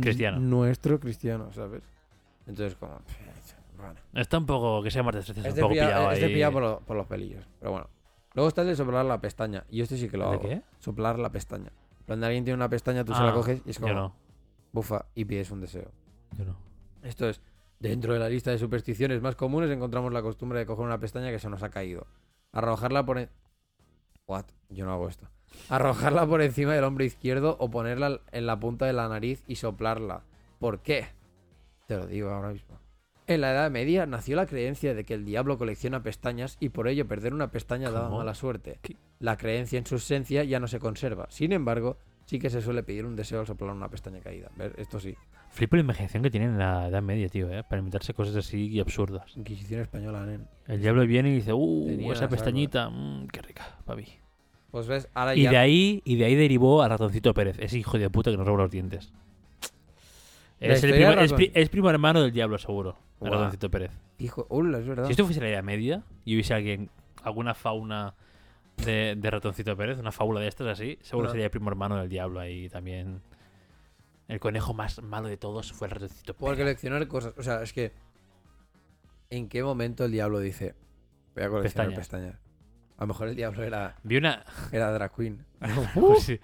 cristiano. Nuestro cristiano, ¿sabes? Entonces, como. Bueno. Está un poco, que sea 13, es un de poco pillar, pillado es de ahí. por, lo- por los pelillos. Pero bueno. Luego está el de soplar la pestaña. Y este sí que lo ¿De hago. qué? Soplar la pestaña. Cuando alguien tiene una pestaña, tú se la Ah, coges y es como. Yo no. Bufa y pides un deseo. Yo no. Esto es. Dentro de la lista de supersticiones más comunes encontramos la costumbre de coger una pestaña que se nos ha caído. Arrojarla por... en- What? Yo no hago esto. Arrojarla por encima del hombro izquierdo o ponerla en la punta de la nariz y soplarla. ¿Por qué? Te lo digo ahora mismo. En la Edad Media nació la creencia de que el diablo colecciona pestañas y por ello perder una pestaña daba ¿Cómo? mala suerte. ¿Qué? La creencia en su esencia ya no se conserva. Sin embargo, sí que se suele pedir un deseo al soplar una pestaña caída. ¿Ver? Esto sí. Flipo la imaginación que tienen en la Edad Media, tío, ¿eh? Para inventarse cosas así absurdas. Inquisición española, nen. El diablo viene y dice, uh, Tenía esa pestañita, mmm, qué rica, papi. Pues ves, ahora Y ya... de ahí, y de ahí derivó a Ratoncito Pérez, ese hijo de puta que nos roba los dientes. Es, el primo, es, Ratón- pri- es primo hermano del diablo, seguro. Guau. Ratoncito Pérez. Hijo, hola, es verdad. Si esto fuese la Edad Media y hubiese alguien, alguna fauna de, de Ratoncito Pérez, una fábula de estas así, seguro sería el primo hermano del diablo ahí también. El conejo más malo de todos fue el Ratoncito Por Pérez. coleccionar cosas. O sea, es que... ¿En qué momento el diablo dice... Voy a coleccionar Pestañas. pestañas? A lo mejor el diablo era, Vi una... era drag queen. sí,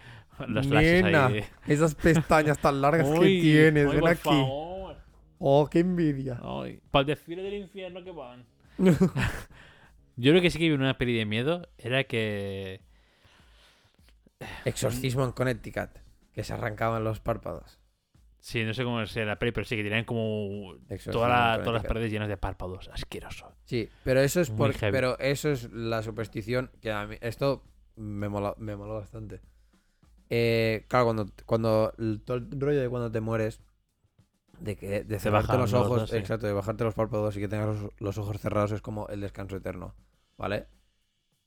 los flashes nena, ahí. Esas pestañas tan largas que Uy, tienes, ay, ven por aquí. favor. Oh, qué envidia. Para el desfile del infierno que van. Yo creo que sí que vi una peli de miedo. Era que. Exorcismo en Connecticut, que se arrancaban los párpados. Sí, no sé cómo sea la peli, pero sí que tenían como. Toda la- todas las paredes llenas de párpados. Asqueroso. Sí, pero eso es por, pero eso es la superstición que a mí esto me mola, me moló bastante. Eh, claro, cuando, cuando todo el rollo de cuando te mueres, de que de cerrarte los los ojos, sí. exacto, de bajarte los párpados y que tengas los, los ojos cerrados es como el descanso eterno, ¿vale?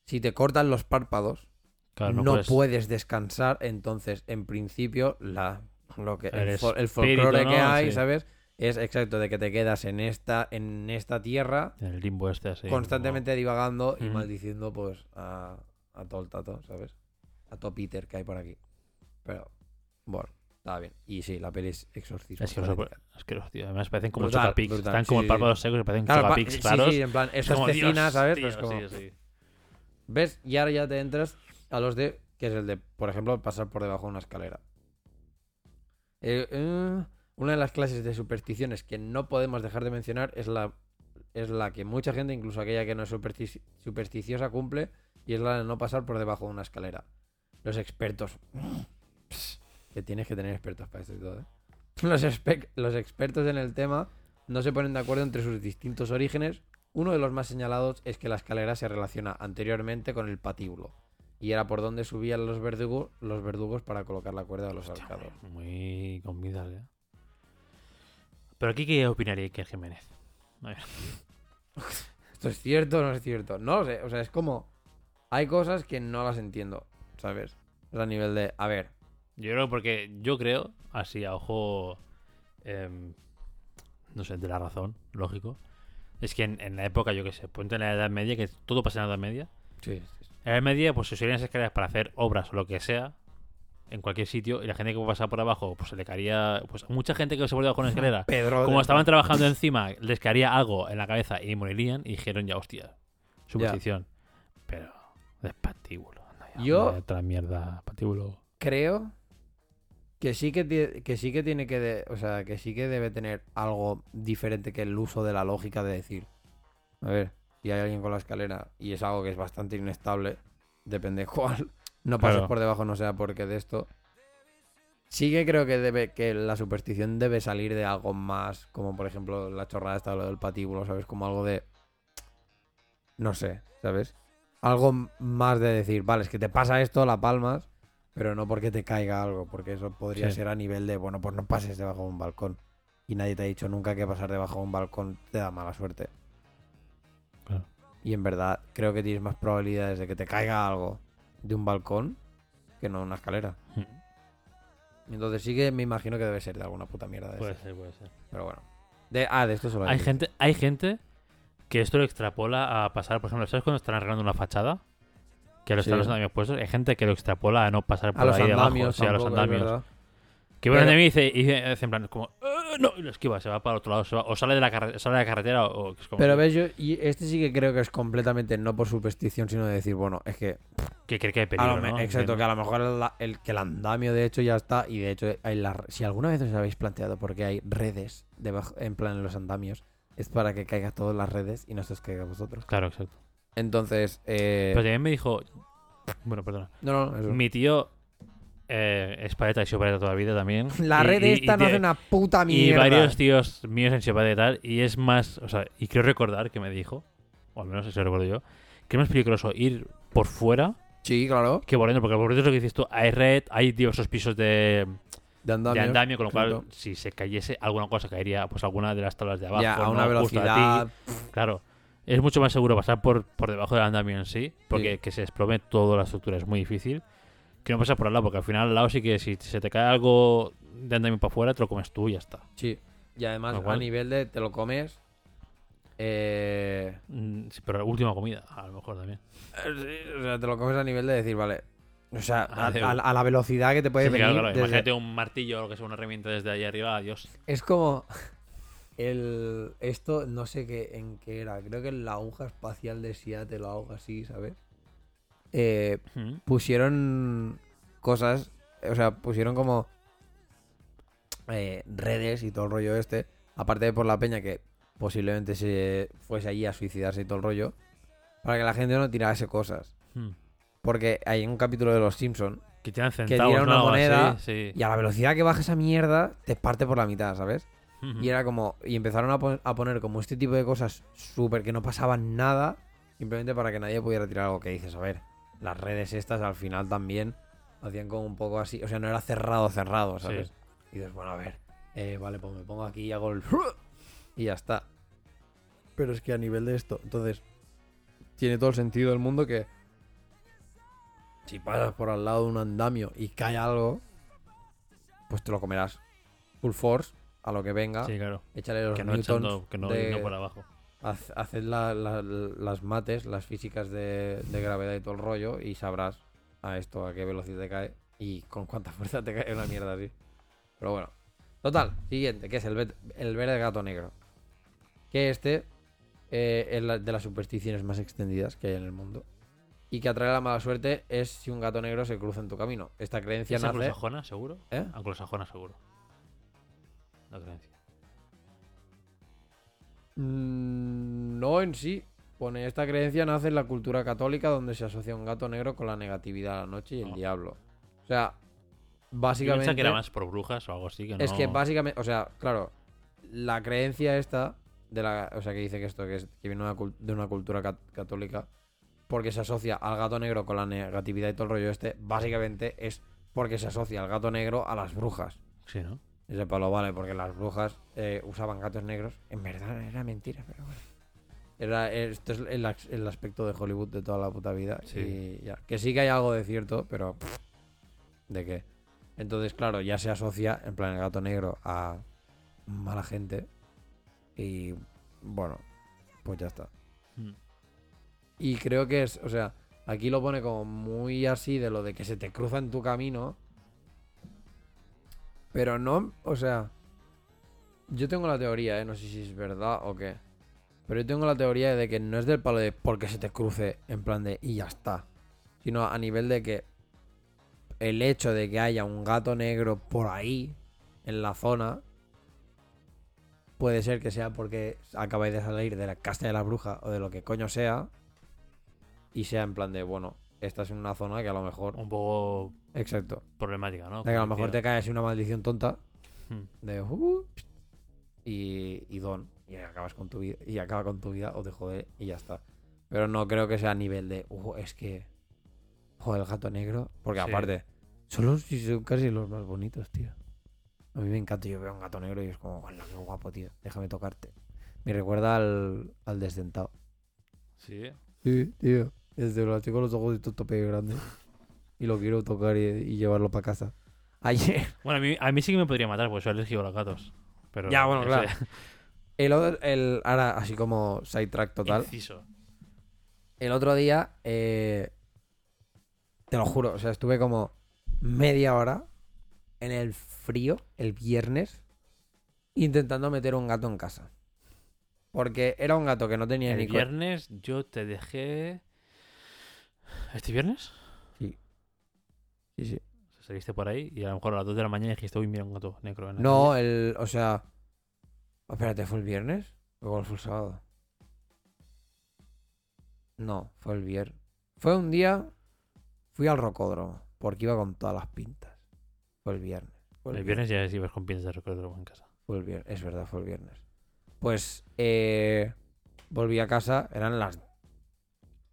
Si te cortan los párpados, Claro, no, no, puedes- puedes descansar, entonces en principio la lo que el, El folclore que hay, Sí. ¿sabes? Es exacto de que te quedas en esta en esta tierra En el limbo este así. constantemente divagando y maldiciendo pues a, a todo el tato, ¿sabes? A todo Peter que hay por aquí. Pero bueno, está bien. Y sí, la peli es exorcismo. Es que los asqueroso, tío. Además parecen como Brutal, chocapics. brutal, Están como sí, el párpados secos y parecen Claro, pa- chocapics sí, claros. sí, en plan, Es estas Dios, ¿sabes? tío, Pues como- sí, sí. ¿Ves? Y ahora ya te entras a los de. que es el de, por ejemplo, pasar por debajo de una escalera. Eh, eh, una de las clases de supersticiones que no podemos dejar de mencionar es la, es la que mucha gente, incluso aquella que no es supersti- supersticiosa, cumple, y es la de no pasar por debajo de una escalera. Los expertos. Pss, que tienes que tener expertos para esto y todo, ¿eh? Los, expertos en el tema no se ponen de acuerdo entre sus distintos orígenes. Uno de los más señalados es que la escalera se relaciona anteriormente con el patíbulo. Y era por donde subían los verdugos, los verdugos para colocar la cuerda a los ahorcados. Muy convidable. ¿eh? Pero aquí, ¿qué opinaría Iker Jiménez? A ver. ¿Esto es cierto o no es cierto? No lo sé. O sea, es como. Hay cosas que no las entiendo, ¿sabes? Es a nivel de. A ver, Yo creo porque yo creo, así a ojo, em, no sé, de la razón, lógico, es que en, en la época, yo qué sé, ponte en la Edad Media, que todo pasa en la Edad Media, sí, en la Edad Media pues se usarían esas escaleras para hacer obras o lo que sea, en cualquier sitio, y la gente que pasaba por abajo, pues se le caería, pues mucha gente que se por debajo de una escalera, Pedro. como estaban trabajando encima, les caería algo en la cabeza y morirían, y dijeron ya, hostia, superstición. Pero, de patíbulo, anda ya, Yo- otra mierda, patíbulo. creo que sí que, que sí que tiene que de- o sea que sí que debe tener algo diferente que el uso de la lógica de decir a ver si hay alguien con la escalera y es algo que es bastante inestable depende cuál no pases Claro. por debajo no sea porque de esto sí que creo que debe que la superstición debe salir de algo más como por ejemplo la chorrada esta lo del patíbulo sabes como algo de no sé sabes algo más de decir vale es que te pasa esto la palmas pero no porque te caiga algo, porque eso podría Sí. ser a nivel de, bueno, pues no pases debajo de un balcón. Y nadie te ha dicho nunca que pasar debajo de un balcón te da mala suerte. Claro. Y en verdad, creo que tienes más probabilidades de que te caiga algo de un balcón que no de una escalera. Entonces sí que me imagino que debe ser de alguna puta mierda de Puede esas. ser, puede ser. Pero bueno. De, ah, de esto solo Hay gente, hay gente que esto lo extrapola a pasar, por ejemplo, ¿sabes cuando están arreglando una fachada? Que lo Sí. están los andamios puestos. Hay gente que lo extrapola a no pasar por los ahí debajo. andamios, Sí, a los tampoco, es andamios. verdad. Que viene Pero- de mí y dice, y dice, dice en plan, como, "Eh, no, y lo esquiva, se va para otro lado, se va- o sale de la, carre- sale de la carretera o, es como Pero ves, yo, y este sí que creo que es completamente no por superstición, sino de decir, bueno, es que que cree que hay peligro. Exacto, que a lo mejor el, el- que el andamio de hecho ya está y de hecho hay la- si alguna vez os habéis planteado por qué hay redes debajo, en plan en los andamios, es para que caiga todas las redes y no se os caiga vosotros. Claro, exacto. Entonces, eh, Pero también me dijo, bueno, perdona, no, no, eso. mi tío Eh, espadeta y Xiopaleta toda la vida también. La Y- red y- esta y no hace una puta Y mierda. varios tíos míos en Xiopaleta y tal. Y es más, o sea, y quiero recordar que me dijo, o al menos eso recuerdo yo, que es más peligroso ir por fuera Sí, claro. que por dentro, porque por dentro es lo que dices tú, hay red, hay diversos pisos de, De andamio. de andamio, con lo cual, claro. si se cayese alguna cosa, caería pues alguna de las tablas de abajo. Ya, a ¿no? una Justo a ti. velocidad. Claro. Es mucho más seguro pasar por, por debajo del andamio en sí, porque Sí. que se desplome toda la estructura es muy difícil. Que no pasar por al lado, porque al final al lado sí que si se te cae algo de andamio para afuera, te lo comes tú y ya está. Sí. Y además, a nivel de te lo comes. Eh, Mm, sí, pero última comida, a lo mejor también. eh, sí, o sea, te lo comes a nivel de decir, vale. O sea, a, Adeu. a- a la velocidad que te puede Sí, venir. claro, claro. desde- Imagínate un martillo o lo que sea, una herramienta desde ahí arriba, adiós. Es como. El, esto, no sé qué, en qué era. Creo que en la aguja espacial de Seattle o algo así, ¿sabes? Eh, Mm. pusieron cosas. O sea, pusieron como. eh, redes y todo el rollo este. Aparte de por la peña que posiblemente se fuese allí a suicidarse y todo el rollo. Para que la gente no tirase cosas. Mm. Porque hay un capítulo de Los Simpson Que tiran que centavos, tira ¿no? una moneda sí. y a la velocidad que baja esa mierda te parte por la mitad, ¿sabes? Y era como. Y empezaron a, pon- a poner como este tipo de cosas súper que no pasaban nada. Simplemente para que nadie pudiera tirar algo que dices. A ver, las redes estas al final también hacían como un poco así. O sea, no era cerrado, cerrado, ¿sabes? Y dices, bueno, a ver. eh, vale, pues me pongo aquí y hago el. Y ya está. Pero es que a nivel de esto, entonces. Tiene todo el sentido del mundo que. Si pasas por al lado de un andamio y cae algo. Pues te lo comerás. Full force, a lo que venga. Sí, claro. Échale los Que no, newtons echando, que no, de- no por abajo. Haced la- la- las mates, las físicas de, de gravedad y todo el rollo y sabrás a esto a qué velocidad te cae y con cuánta fuerza te cae una mierda así. Pero bueno. Total, siguiente, que es el, el verde gato negro. Que este eh, es la- de las supersticiones más extendidas que hay en el mundo. Y que atrae la mala suerte es si un gato negro se cruza en tu camino. Esta creencia ¿Es nace... anglosajona, seguro? ¿Eh? Anglosajona, seguro. La creencia. Mm, No en sí. Pone, esta creencia nace en la cultura católica donde se asocia un gato negro con la negatividad a la noche y el Ah. diablo. O sea, básicamente... que era más por brujas o algo así. Que no... Es que básicamente, o sea, claro, la creencia esta, de la, o sea, que dice que esto, que, es, que viene de una, cul- de una cultura cat- católica, porque se asocia al gato negro con la negatividad y todo el rollo este, básicamente es porque se asocia al gato negro a las brujas. Sí, ¿no? Ese palo vale, porque las brujas eh, usaban gatos negros. En verdad era mentira, pero bueno. Era, esto es el, el aspecto de Hollywood de toda la puta vida. Sí. Y ya. Que sí que hay algo de cierto, pero. pff, ¿De qué? Entonces, claro, ya se asocia, en plan, el gato negro a mala gente. Y bueno, pues ya está. Mm. Y creo que es, o sea, aquí lo pone como muy así de lo de que se te cruza en tu camino. Pero no, o sea, yo tengo la teoría, ¿eh? no sé si es verdad o qué. Pero yo tengo la teoría de que no es del palo de porque se te cruce en plan de y ya está. Sino a nivel de que el hecho de que haya un gato negro por ahí, en la zona, puede ser que sea porque acabáis de salir de la casa de la bruja o de lo que coño sea. Y sea en plan de, bueno, esta es una zona que a lo mejor... Un poco Exacto. problemática, ¿no? De que a lo mejor te quiera. cae así una maldición tonta Mm. de uh, y, y don y acabas con tu vida y acaba con tu vida o te jode y ya está pero no creo que sea a nivel de uh, es que joder el gato negro porque Sí. aparte son los y son casi los más bonitos tío a mí me encanta yo veo un gato negro y es como hola qué guapo tío déjame tocarte me recuerda al, al desdentado Sí. sí tío desde lo tengo los ojos de tope grandes y lo quiero tocar y, y llevarlo para casa ayer Bueno, a mí, a mí sí que me podría matar porque soy alérgico a los gatos. Pero Ya, bueno, ese- claro. El, otro- el, ahora, así como sidetrack total. Inciso. El otro día, eh, te lo juro, o sea, estuve como media hora en el frío, el viernes, intentando meter un gato en casa. Porque era un gato que no tenía El ni... co- viernes yo te dejé. ¿Este viernes? Sí, sí. Saliste por ahí y a lo mejor a las 2 de la mañana dijiste, uy, mira un gato negro. En No, calle". el... O sea... Espérate, ¿fue el viernes? ¿O fue el sábado? No, fue el viernes. Fue un día... Fui al rocódromo, porque iba con todas las pintas. Fue el viernes. Fue El viernes ya ibas con pinzas de recuerdo en casa. Fue el viernes, es verdad, fue el viernes. Pues eh, volví a casa, eran las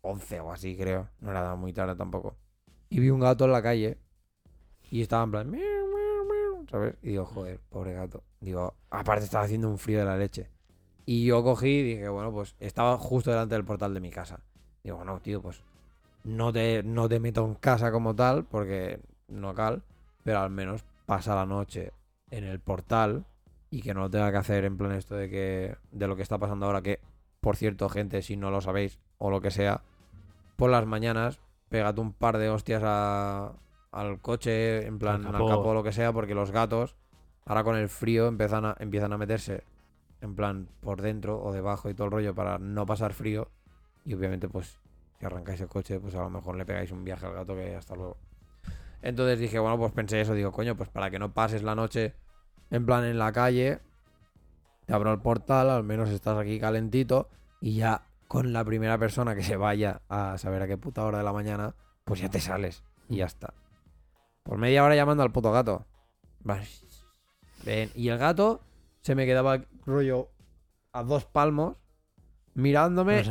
11 o así, creo. No era muy tarde tampoco. Y vi un gato en la calle y estaba en plan, ¿sabes? Y digo, joder, pobre gato. Digo, aparte estaba haciendo un frío de la leche. Y yo cogí y dije, bueno, pues estaba justo delante del portal de mi casa. Digo, no, tío, pues no te, no te meto en casa como tal, porque no cal, pero al menos pasa la noche en el portal y que no lo tenga que hacer en plan esto de que de lo que está pasando ahora que por cierto gente si no lo sabéis o lo que sea por las mañanas pégate un par de hostias a- al coche en plan Al al capó. capó o lo que sea porque los gatos ahora con el frío empiezan a, empiezan a meterse en plan por dentro o debajo y todo el rollo para no pasar frío y obviamente pues si arrancáis el coche pues a lo mejor le pegáis un viaje al gato que hasta luego entonces dije bueno pues pensé eso digo coño pues para que no pases la noche en plan en la calle, te abro el portal, al menos estás aquí calentito y ya con la primera persona que se vaya a saber a qué puta hora de la mañana, pues ya te sales y ya está. Por media hora llamando al puto gato. Ven, Y el gato se me quedaba rollo a dos palmos mirándome No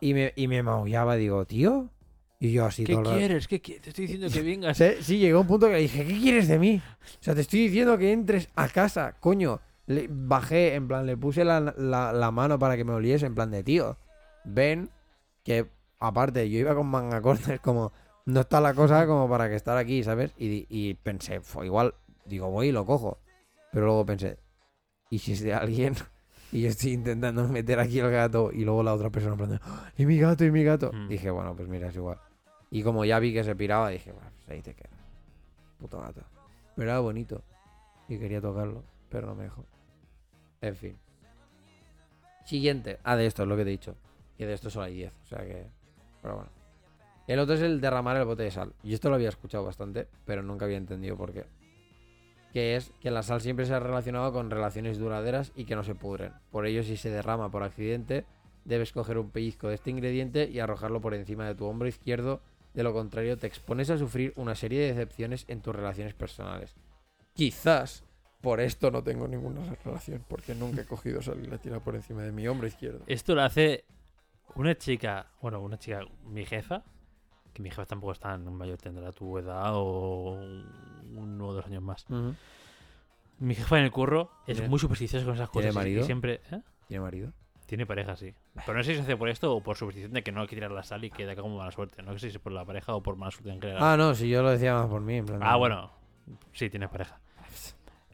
y, me, y me maullaba. Digo, tío. Y yo así ¿Qué todo quieres? ¿Qué quieres? Te estoy diciendo que vengas. Sí, sí, llegó un punto que le dije, ¿qué quieres de mí? O sea, te estoy diciendo que entres a casa, coño. Le, bajé, en plan, le puse la, la- la mano para que me oliese, en plan de tío. Ven, que aparte yo iba con manga corta, es como, no está la cosa como para que estar aquí, ¿sabes? Y, pensé, fue igual, digo, voy y lo cojo. Pero luego pensé, ¿y si es de alguien? Y yo estoy intentando meter aquí el gato y luego la otra persona en plan de, "Ah, ¿y mi gato, y mi gato? Mm. Dije, bueno, pues mira, es igual. Y como ya vi que se piraba, dije, bueno, pues ahí te quedas. Puto gato. Pero era bonito. Y quería tocarlo, pero no me dejó. En fin. Siguiente. Ah, de esto es lo que te he dicho. Que de esto solo hay 10. O sea que. Pero bueno. El otro es el derramar el bote de sal. Y esto lo había escuchado bastante, pero nunca había entendido por qué. Que es que la sal siempre se ha relacionado con relaciones duraderas y que no se pudren. Por ello, si se derrama por accidente, debes coger un pellizco de este ingrediente y arrojarlo por encima de tu hombro izquierdo. De lo contrario, te expones a sufrir una serie de decepciones en tus relaciones personales. Quizás por esto no tengo ninguna relación, porque nunca he cogido sal y la tira por encima de mi hombro izquierdo. Esto lo hace una chica, bueno, una chica, mi jefa, que mi jefa tampoco es tan mayor, tendrá tu edad o uno o dos años más. Mi jefa en el curro es ¿Tiene- muy supersticiosa con esas tiene cosas y- y marido? siempre... ¿eh? ¿Tiene marido? Tiene pareja, sí. Pero no sé si se hace por esto o por superstición de que no hay que tirar la sal y que da como mala suerte. No sé si es por la pareja o por mala suerte en general. Ah, no, si yo lo decía más por mí. En plan, Ah, bueno. Sí, tienes pareja.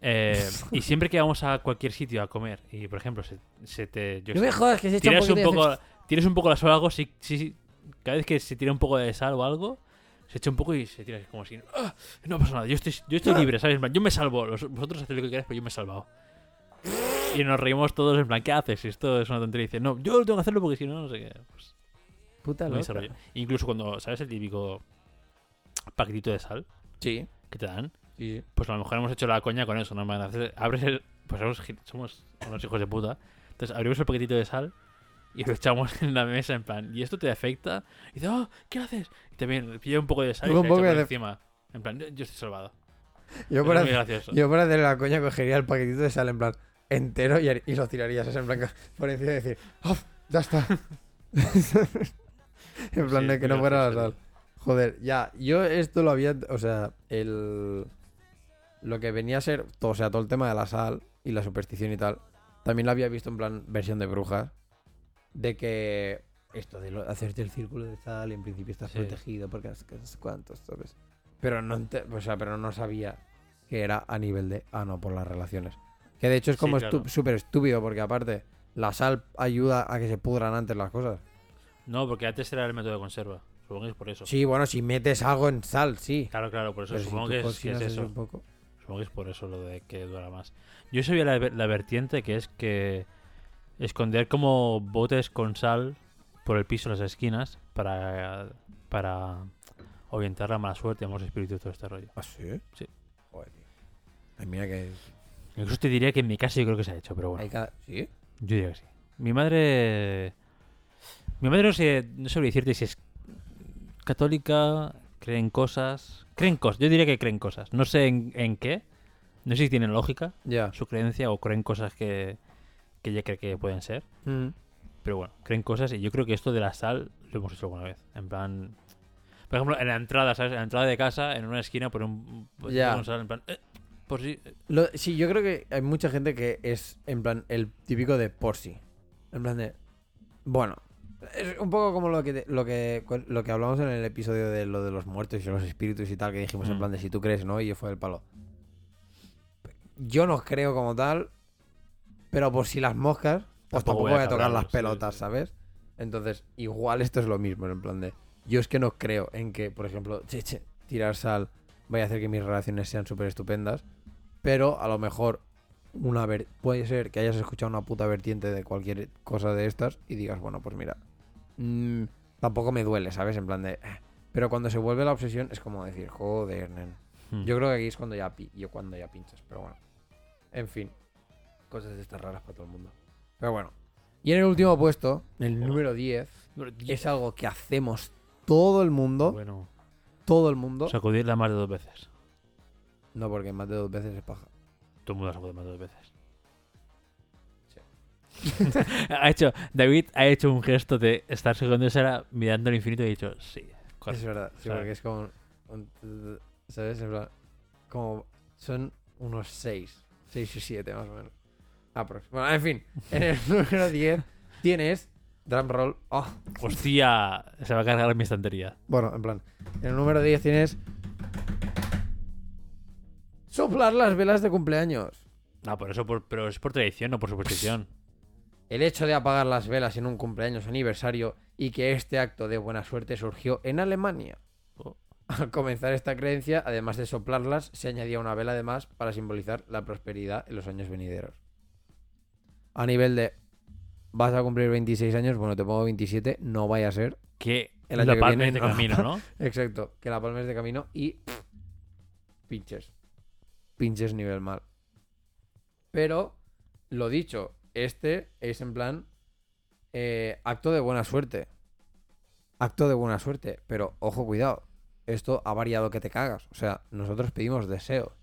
Eh, y siempre que vamos a cualquier sitio a comer y, por ejemplo, se, se te... yo No me jodas que se echa un de poco, tienes un poco la sal o algo, sí, sí. Cada vez que se tira un poco de sal o algo, se echa un poco y se tira como así. "Ah, no pasa nada, yo estoy, yo estoy libre, ¿sabes? Yo me salvo. los- vosotros hacéis lo que queráis, pero yo me he salvado. Y nos reímos todos en plan, ¿qué haces? Esto es una tontería. Y dice, no, yo tengo que hacerlo porque si no, no sé qué. Pues, Puta loca. desarrollo. Incluso cuando, ¿sabes el típico paquetito de sal Sí, que te dan? sí. Pues a lo mejor hemos hecho la coña con eso, ¿no? Abres el. Pues somos, somos unos hijos de puta. Entonces abrimos el paquetito de sal y lo echamos en la mesa en plan, ¿y esto te afecta? Y dice, oh, ¿qué haces? Y también pilla un poco de sal y se echa por de- encima. En plan, yo estoy salvado. Yo hacer, gracioso. yo por hacer la coña cogería el paquetito de sal en plan entero y, y lo tirarías en plan por encima y decir, ¡Oh, ya está! en plan Sí, de que no fuera la sal. Joder, ya, yo esto lo había, o sea, el lo que venía a ser, todo, o sea, todo el tema de la sal y la superstición y tal, también lo había visto en plan versión de brujas, de que esto de lo- hacerte el círculo de sal, en principio estás Sí. protegido porque no sé cuántos, ¿sabes? Pero no, o sea, pero no sabía que era a nivel de, ah, no, por las relaciones. Que de hecho es Sí, como claro. estu- súper estúpido porque aparte la sal ayuda a que se pudran antes las cosas. No, porque antes era el método de conserva. Supongo que es por eso. Sí, bueno, si metes algo en sal, sí. Claro, claro, por eso. Pero supongo que es, que es eso eso. un poco. Supongo que es por eso lo de que dura más. Yo sabía la, la vertiente que es que esconder como botes con sal por el piso, las esquinas, para, para orientar la mala suerte, malos espíritus y todo este rollo. ¿Ah, sí? Sí. Joder, tío. Ay, mira que... Incluso te diría que en mi casa yo creo que se ha hecho, pero bueno. Hay cada... ¿Sí? Yo diría que sí. Mi madre. Mi madre no sé, no sabría decirte si es católica, creen cosas. Creen cosas. Yo diría que creen cosas. No sé en, en qué. No sé si tienen lógica Ya. su creencia o creen cosas que, que ella cree que pueden ser. Mm. Pero bueno, creen cosas y yo creo que esto de la sal lo hemos hecho alguna vez. En plan. Por ejemplo, en la entrada, ¿sabes? En la entrada de casa, en una esquina, por un. Ya. con sal, en plan. eh, por si. eh, Lo- sí, yo creo que hay mucha gente que es, en plan, el típico de por sí. En plan de. Bueno. Es un poco como lo que, lo que lo que hablamos en el episodio de lo de los muertos y los espíritus y tal, que dijimos en Mm. plan de si tú crees, ¿no? Y yo fue el palo. Yo no creo como tal, pero por si las moscas, pues tampoco, voy a tocar las pelotas, sí. ¿sabes? Entonces, igual esto es lo mismo, en plan de. Yo es que no creo en que, por ejemplo, che, che, tirar sal vaya a hacer que mis relaciones sean súper estupendas, pero a lo mejor una ver puede ser que hayas escuchado una puta vertiente de cualquier cosa de estas y digas, bueno, pues mira, mm, tampoco me duele, ¿sabes? En plan de... eh. Pero cuando se vuelve la obsesión es como decir, joder, nen. hmm. Yo creo que aquí es cuando ya, pi- yo cuando ya pinchas, pero bueno. En fin, cosas de estas raras para todo el mundo. Pero bueno. Y en el último puesto, el número 10, es algo que hacemos todo el mundo, Bueno, todo el mundo. sacudirla más de dos veces. No, porque más de dos veces es paja. Todo el mundo la sacude más de dos veces. ha hecho, David ha hecho un gesto de estar ahora mirando al infinito y ha dicho, sí. correcto". Es verdad, sí, ¿sabes? porque es como. un- ¿Sabes? En plan, como. Son unos 6. 6 y 7 más o menos. Aprox. Bueno, en fin. En el número 10 tienes. Drum roll. Oh, Hostia, se va a cargar mi estantería. bueno, en plan. En el número 10 tienes. Soplar las velas de cumpleaños. No, por eso, por- pero es por tradición, no por superstición. El hecho de apagar las velas en un cumpleaños aniversario y que este acto de buena suerte surgió en Alemania. Oh. Al comenzar esta creencia, además de soplarlas, se añadía una vela de más para simbolizar la prosperidad en los años venideros. A nivel de vas a cumplir 26 años, bueno, te pongo 27, no vaya a ser. Que El año la palma viene, de no. camino, ¿no? Exacto, que la palmes de camino y pff, pinches. Pinches nivel mal. Pero, lo dicho, este es en plan eh, acto de buena suerte. Acto de buena suerte. Pero, ojo, cuidado. Esto ha variado que te cagas. O sea, nosotros pedimos deseo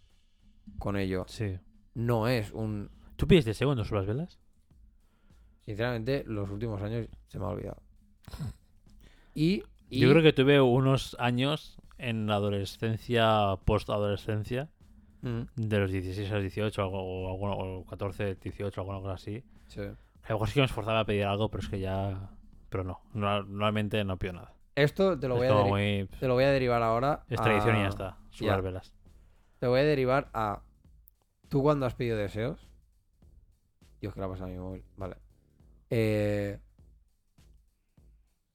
con ello. Sí. No es un... ¿Tú pides deseo cuando subas velas? Sinceramente, los últimos años se me ha olvidado. Y... y- Yo creo que tuve unos años en la adolescencia, post-adolescencia, Mm, de los 16 a los 18, algo, o, alguno- o 14, 18, alguna cosa así. sí. A lo mejor sí que me esforzaba a pedir algo, pero es que ya. Pero no, no- normalmente no pido nada. Esto te lo, es voy a muy. te lo voy a derivar ahora. Es tradición y ya está. Ya. velas. Te voy a derivar a. ¿Tú cuando has pedido deseos? Dios, que la pasa a mi móvil. Vale. Eh,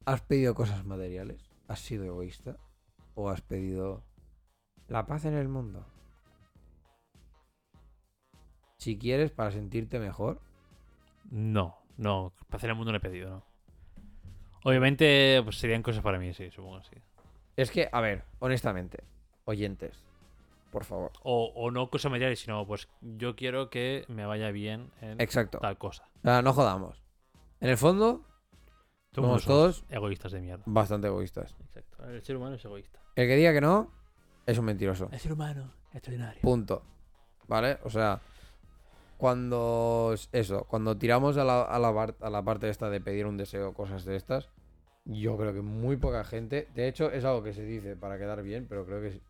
¿Has pedido cosas materiales? ¿Has sido egoísta? ¿O has pedido la paz en el mundo? Si quieres, para sentirte mejor. No, no. Para hacer el mundo no he pedido, ¿no? Obviamente, pues serían cosas para mí, sí, supongo que sí. Es que, a ver, honestamente, oyentes, por favor. O, o no cosas materiales, sino pues yo quiero que me vaya bien en Exacto. tal cosa. O sea, no jodamos. En el fondo, somos todos egoístas de mierda. bastante egoístas. Exacto. El ser humano es egoísta. El que diga que no, es un mentiroso. El ser humano es extraordinario. Punto. ¿Vale? O sea, cuando. Eso, cuando tiramos a la, a la, par- a la parte esta de pedir un deseo, cosas de estas, yo creo que muy poca gente. De hecho, es algo que se dice para quedar bien, pero creo que es.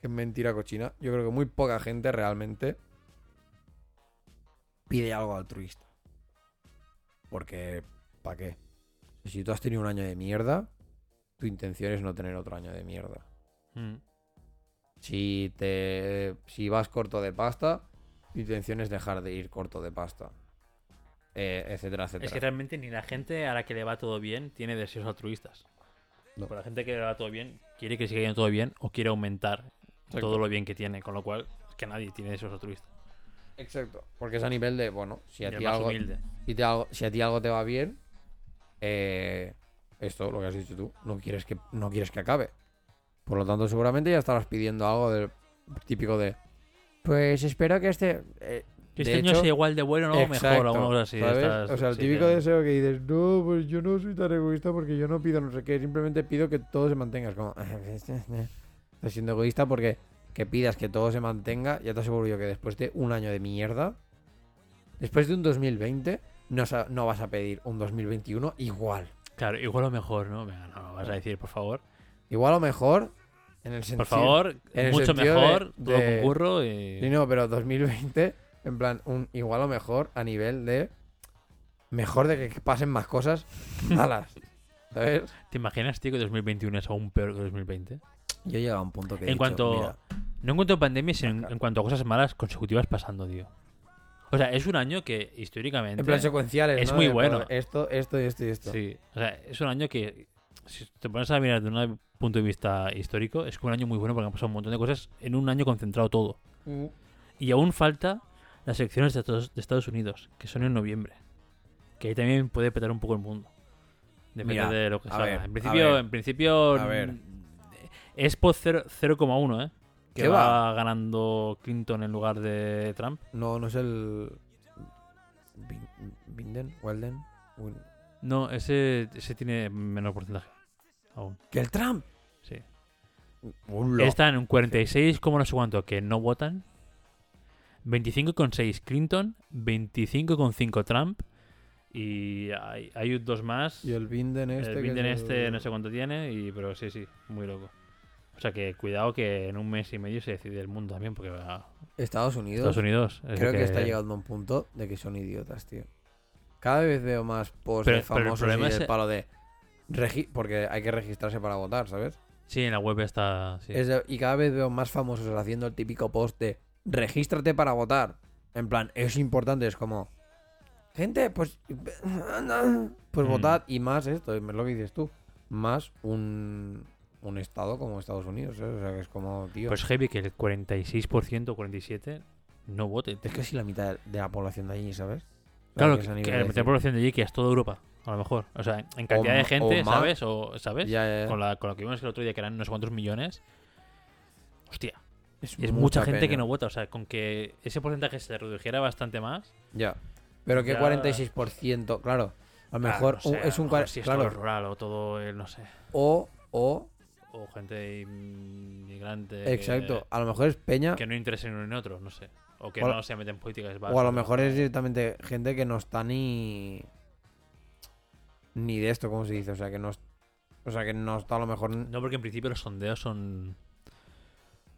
Que es mentira cochina. Yo creo que muy poca gente realmente pide algo altruista. Porque, ¿para qué? Si tú has tenido un año de mierda, tu intención es no tener otro año de mierda. Mm. Si te si vas corto de pasta, tu intención es dejar de ir corto de pasta. Eh, etcétera, etcétera. Es que realmente ni la gente a la que le va todo bien tiene deseos altruistas. No. Por la gente que le va todo bien quiere que siga yendo todo bien o quiere aumentar Exacto. todo lo bien que tiene. Con lo cual, es que nadie tiene deseos altruistas. Exacto. Porque es a nivel de, bueno, si a, ti algo, si, te algo- si a ti algo te va bien, eh, esto, lo que has dicho tú, no quieres que, no quieres que acabe. Por lo tanto, seguramente ya estarás pidiendo algo del típico de. Pues espero que este. eh, Que este año sea igual de bueno, ¿no? Mejor, Exacto, alguna cosa así. estas- o sea, el sí, típico que- deseo que dices, no, pues yo no soy tan egoísta porque yo no pido no sé qué, simplemente pido que todo se mantenga. Es como, estás siendo egoísta porque que pidas que todo se mantenga, ya te aseguro yo que después de un año de mierda, después de un 2020, no, no vas a pedir un 2021 igual. Claro, igual lo mejor, ¿no? Venga, no, no vas a decir, por favor. Igual o mejor, en el sentido... Por favor, en mucho de- mejor, todo de- con curro y... Sí, no, pero 2020, en plan, un igual o mejor a nivel de... Mejor de que pasen más cosas malas. ¿Sabes? ¿Te imaginas, tío, que 2021 es aún peor que 2020? Yo he llegado a un punto que he En dicho, cuanto- mira, No en cuanto a pandemia, sino en, cuanto a cosas malas consecutivas pasando, tío. O sea, es un año que históricamente... en plan secuenciales, es ¿no? muy De, bueno. Esto, esto, esto y esto. Sí, o sea, es un año que, si te pones a mirar desde un punto de vista histórico, es un año muy bueno porque han pasado un montón de cosas en un año concentrado todo. Mm. Y aún falta las elecciones de Estados, de Estados Unidos, que son en noviembre. Que ahí también puede petar un poco el mundo. Depende Mira, de lo que salga. ver, en principio, en principio a ver. Es por cero- 0,1, ¿eh? Que ¿Qué va? va? ganando Clinton en lugar de Trump. No, no es el... Bin- Binden, Walden. Win- No, ese, ese tiene menor porcentaje. Aún, Que el Trump. sí. Un lo- Están en un 46, como no sé cuánto, que no votan. 25,6 Clinton, 25,5 Trump. Y hay, hay dos más. Y el Binden este. el que Biden es este el- no sé cuánto tiene, y, pero sí, sí, muy loco. O sea que cuidado que en un mes y medio se decide el mundo también, porque va Estados Unidos. Estados Unidos. es Creo el que... está llegando a un punto de que son idiotas, tío. Cada vez veo más posts Pero- de pero el famosos y es- del palo de... regi- Porque hay que registrarse para votar, ¿sabes? Sí, en la web está. Sí. Es de- y cada vez veo más famosos haciendo el típico post de regístrate para votar. En plan, es importante, es como... Gente, pues... Pues Mm. votad y más esto, es lo que dices tú. Más un, un estado como Estados Unidos, ¿sabes? O sea, que es como, tío... Pues heavy que el 46% o 47% no vote. es casi la mitad de la población de allí, ¿sabes? Claro, que, que la mitad de decir- población de allí, que es toda Europa, a lo mejor. O sea, en cantidad de gente. ¿sabes? O, ¿Sabes? Ya, ya, ya. Con, la, con lo que vimos el otro día, que eran no sé cuántos millones. Hostia, Es, es mucha, gente que no vota. O sea, con que ese porcentaje se redujera bastante más. Ya. Pero que Ya- 46%, claro. A lo mejor no sé, es un... cua- Si es claro, todo rural o todo el, no sé. o, o... O gente inmigrante. Exacto. A lo mejor es peña... Que, no interese en uno en otro, no sé. O que O no se meten en políticas. O a lo mejor es directamente gente que no está ni... Ni de esto, ¿cómo se dice? O sea, que no... O sea, que no está a lo mejor No, porque en principio los sondeos son.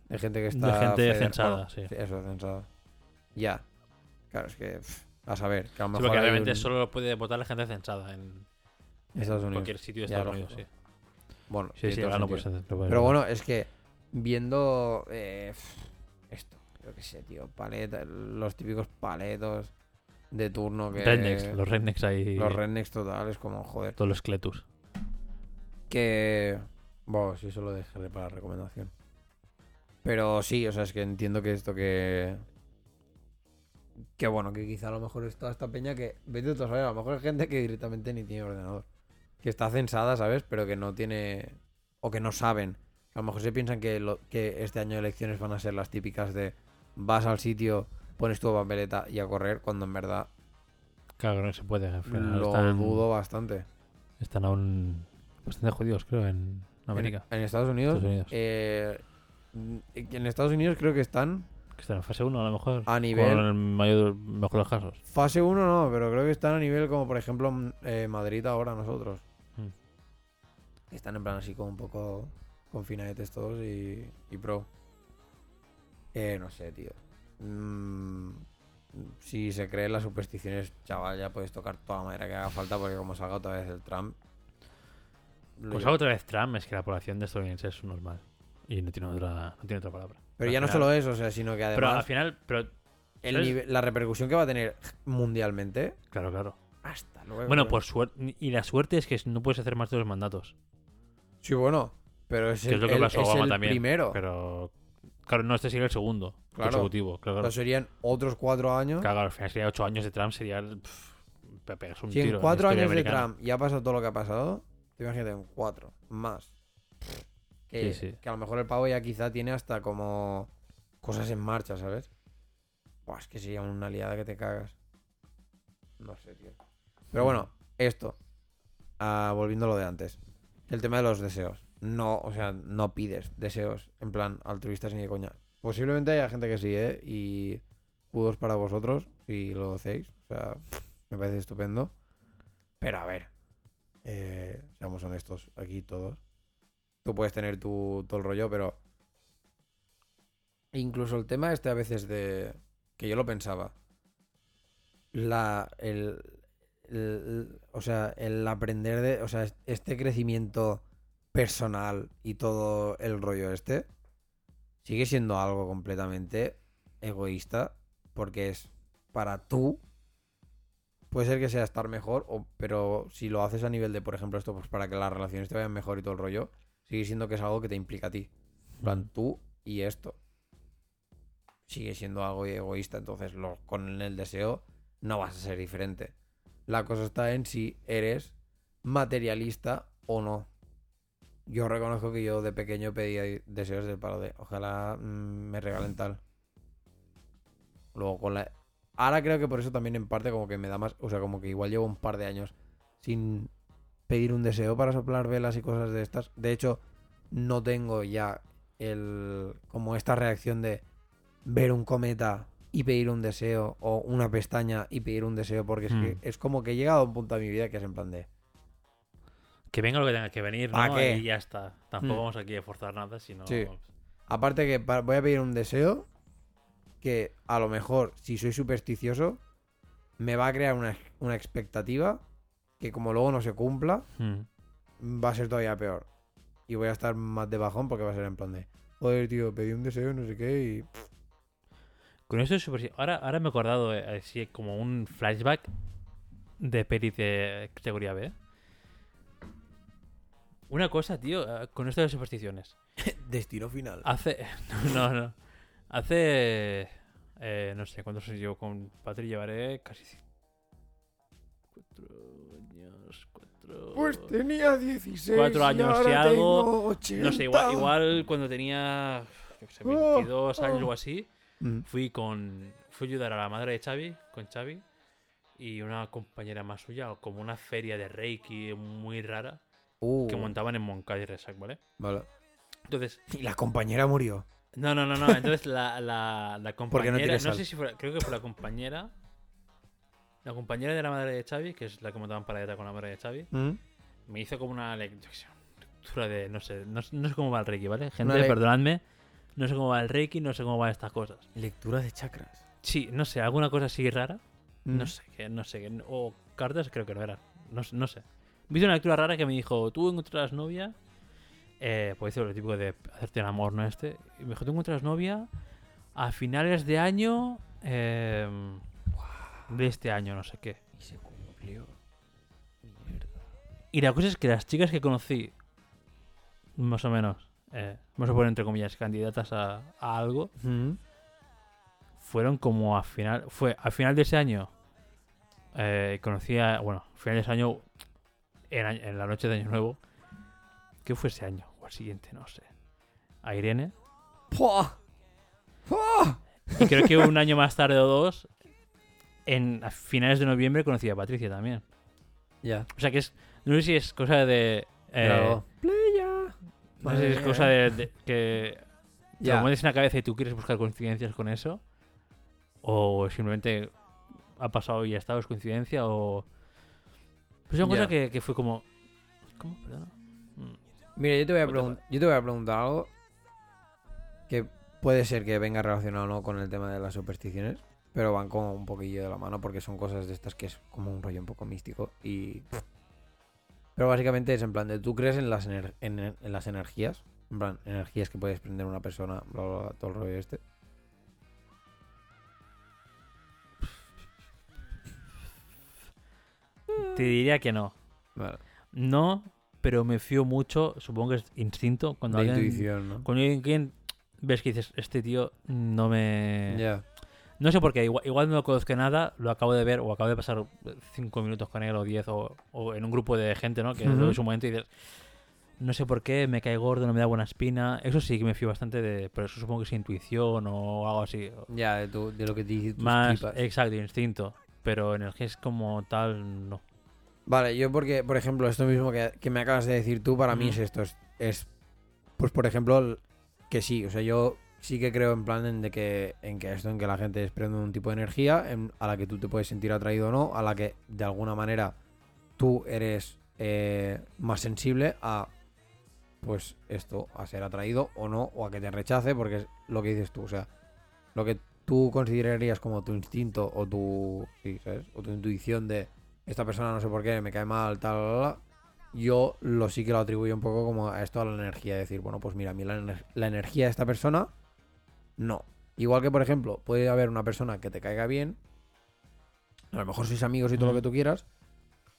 de gente que De está... gente feder- censada, bueno, sí. Eso, censada. Ya. Claro, es que... pff, a saber, que a lo Sí, mejor porque obviamente un- solo puede votar la gente censada en Estados Unidos. cualquier sitio de Ya, Estados Unidos, sí. Bueno, Sí, sí, ahora no puedes hacer- puedes Pero bueno, es que viendo eh, esto, yo qué sé, tío, paleta, los típicos paletos de turno que... Rednecks, los rednecks ahí. Los rednecks totales, como, joder. Todos los cletus. Que... Bueno, sí, eso lo dejaré para recomendación. Pero sí, o sea, es que entiendo que esto que... Que bueno, que quizá a lo mejor es toda esta peña que... Vete a a lo mejor hay gente que directamente ni tiene ordenador. Que está censada, ¿sabes? Pero que no tiene... O que no saben. A lo mejor se piensan que, lo- que este año de elecciones van a ser las típicas de... Vas al sitio, pones tu papeleta y a correr, cuando en verdad Claro, no se puede. al final lo están, dudo bastante. están aún bastante jodidos, creo, en América. En, en Estados Unidos... Estados Unidos. eh, en Estados Unidos creo que están Que están en fase 1 a lo mejor. a nivel... Con el mayor, mejor de los casos. Fase 1 no, pero creo que están a nivel como por ejemplo mm, eh, Madrid ahora nosotros. Están en plan así como un poco confinadetes todos y, y pro. Eh, no sé, tío. Mm, si se creen las supersticiones, chaval, ya puedes tocar toda la madera que haga falta porque como salga otra vez el Trump... Pues algo otra vez Trump es que la población de estadounidenses es normal. Y no tiene otra, no tiene otra palabra. Pero Al ya no solo eso, o sea, sino que Pero al además final, pero el nivel- la repercusión que va a tener mundialmente... claro, claro. Hasta luego. Bueno, por suerte. Y la suerte es que no puedes hacer más de dos mandatos. Sí, bueno, pero es Que el, es lo que el- pasó a es Obama el también. primero. Pero. Claro, no, este sería el segundo Claro. consecutivo. Claro, serían otros cuatro años. Claro, claro, al final sería ocho años de Trump, sería. pff, pe- pegas un si tiro. en cuatro años de. Trump ya ha pasado todo lo que ha pasado, te imagínate en cuatro más. Que, Sí, sí. que a lo mejor el pavo ya quizá tiene hasta como cosas en marcha, ¿sabes? Buah, es que sería una liada que te cagas. No sé, tío. Pero bueno, esto. Ah, volviendo a lo de antes. El tema de los deseos. No, o sea, no pides deseos en plan altruistas ni de coña. Posiblemente haya gente que sí, ¿eh? Y kudos para vosotros si lo hacéis. O sea, me parece estupendo. Pero a ver, eh, seamos honestos aquí todos. Tú puedes tener tu, todo el rollo, pero incluso el tema este a veces de que yo lo pensaba. La el, el- o sea, el aprender de, o sea, este crecimiento personal y todo el rollo este sigue siendo algo completamente egoísta porque es para tú. Puede ser que sea estar mejor o, pero si lo haces a nivel de por ejemplo esto pues para que las relaciones te vayan mejor y todo el rollo sigue siendo que es algo que te implica a ti. Plan tú y esto. Sigue siendo algo egoísta entonces lo, con el deseo no vas a ser diferente la cosa está en si eres materialista o no yo reconozco que yo de pequeño pedía deseos del palo de ojalá mm, me regalen tal. Luego con la... Ahora creo que por eso también en parte como que me da más... O sea, como que igual llevo un par de años sin pedir un deseo para soplar velas y cosas de estas. De hecho, no tengo ya el... como esta reacción de ver un cometa y pedir un deseo o una pestaña y pedir un deseo porque es que Mm. es como que he llegado a un punto de mi vida que es en plan de... Que venga lo que tenga que venir, ¿Pa ¿no? qué? Y ya está. Tampoco Mm. vamos aquí a forzar nada, sino... Sí. Aparte que voy a pedir un deseo que a lo mejor, si soy supersticioso, me va a crear una, una expectativa que como luego no se cumpla, Mm. va a ser todavía peor. Y voy a estar más de bajón porque va a ser en plan de, joder, tío, pedí un deseo, no sé qué, y... Con esto es súper... Ahora, ahora me he acordado, eh, así como un flashback de pelis de categoría B. Una cosa, tío, eh, con esto de supersticiones. Destino final. Hace... No, no. Hace... eh, no sé cuántos años llevo con Patri, llevaré casi... Cuatro años... Cuatro... Pues tenía 16 Cuatro y años ahora y algo, tengo 80. No sé, igual, igual cuando tenía... Yo qué sé, Oh, 22 años o algo así. Mm. Fui con. Fui a ayudar a la madre de Xavi, con Xavi, y una compañera más suya, como una feria de Reiki muy rara, Uh, que montaban en Moncada y Resac, ¿vale? vale. Entonces, Y la compañera murió. no, no, no, no. Entonces la, la, la no compañera. No, sal. sé si fue. Creo que fue la compañera. La compañera de la madre de Xavi, que es la que montaban paradeta con la madre de Xavi, Mm. me hizo como una lectura de. No sé, no, no sé cómo va el Reiki, ¿vale? Gente, perdonadme. No sé cómo va el Reiki, no sé cómo van estas cosas. Lectura de chakras. Sí, no sé, alguna cosa así rara. Mm. No sé, que no sé. que- o cartas creo que no eran. No, sé- no sé. Vi una lectura rara que me dijo, tú encontrarás novia. Eh, pues lo típico de hacerte el amor, ¿no? Este. Y me dijo, tú encontrarás novia a finales de año. eh, de este año, no sé qué. Y se cumplió. Mierda. Y la cosa es que las chicas que conocí, más o menos, eh, vamos a poner entre comillas, candidatas a, a algo, fueron como a final. Fue a final de ese año. Eh, conocí a. Bueno, final de ese año. En, la noche de Año Nuevo. ¿Qué fue ese año? O el siguiente, no sé. A Irene. ¡Pua! ¡Pua! Y creo que un año más tarde o dos. En a finales de noviembre conocí a Patricia también. Ya. O sea que es. No sé si es cosa de. eh, Claro. No sé si es cosa de, de que. Te Ya. lo metes en la cabeza y tú quieres buscar coincidencias con eso. O simplemente ha pasado y ya está, es coincidencia. O. Pues es una cosa Ya. que, que fue como. ¿Cómo? Perdona. Mm. Mira, yo te, voy a pregun- yo te voy a preguntar algo que puede ser que venga relacionado o no con el tema de las supersticiones, pero van como un poquillo de la mano porque son cosas de estas que es como un rollo un poco místico y... Pero básicamente es en plan de tú crees en las, en, en las energías, en plan, energías que puede desprender una persona, bla, bla, bla, todo el rollo este. Te diría que no. Vale. No, pero me fío mucho. Supongo que es instinto. Cuando De alguien, intuición, ¿no? Cuando alguien ves que dices, este tío no me. Ya. No sé por qué, igual, igual no lo conozco nada, lo acabo de ver o acabo de pasar cinco minutos con él o diez o, o en un grupo de gente, ¿no? Que lo ves un momento y dices, no sé por qué, me cae gordo, no me da buena espina. Eso sí que me fío bastante de. Pero eso supongo que es intuición o algo así. Ya, de, tu- de lo que te dice tus Más, tripas. exacto, instinto. Pero energías como tal, no. Vale, yo porque, por ejemplo, esto mismo que, que me acabas de decir tú, para mí es esto. Es, es, pues, por ejemplo, que sí. O sea, yo sí que creo en plan en de que, en que esto, en que la gente desprende un tipo de energía en- a la que tú te puedes sentir atraído o no, a la que de alguna manera tú eres eh, más sensible a, pues, esto, a ser atraído o no, o a que te rechace, porque es lo que dices tú. O sea, lo que tú considerarías como tu instinto o tu, sí, ¿sabes? O tu intuición de esta persona no sé por qué, me cae mal, tal, tal, tal, yo lo sí que lo atribuyo un poco como a esto a la energía, decir, bueno, pues mira, a mí la, ener- la energía de esta persona, no. Igual que, por ejemplo, puede haber una persona que te caiga bien, a lo mejor sois amigos y todo lo que tú quieras,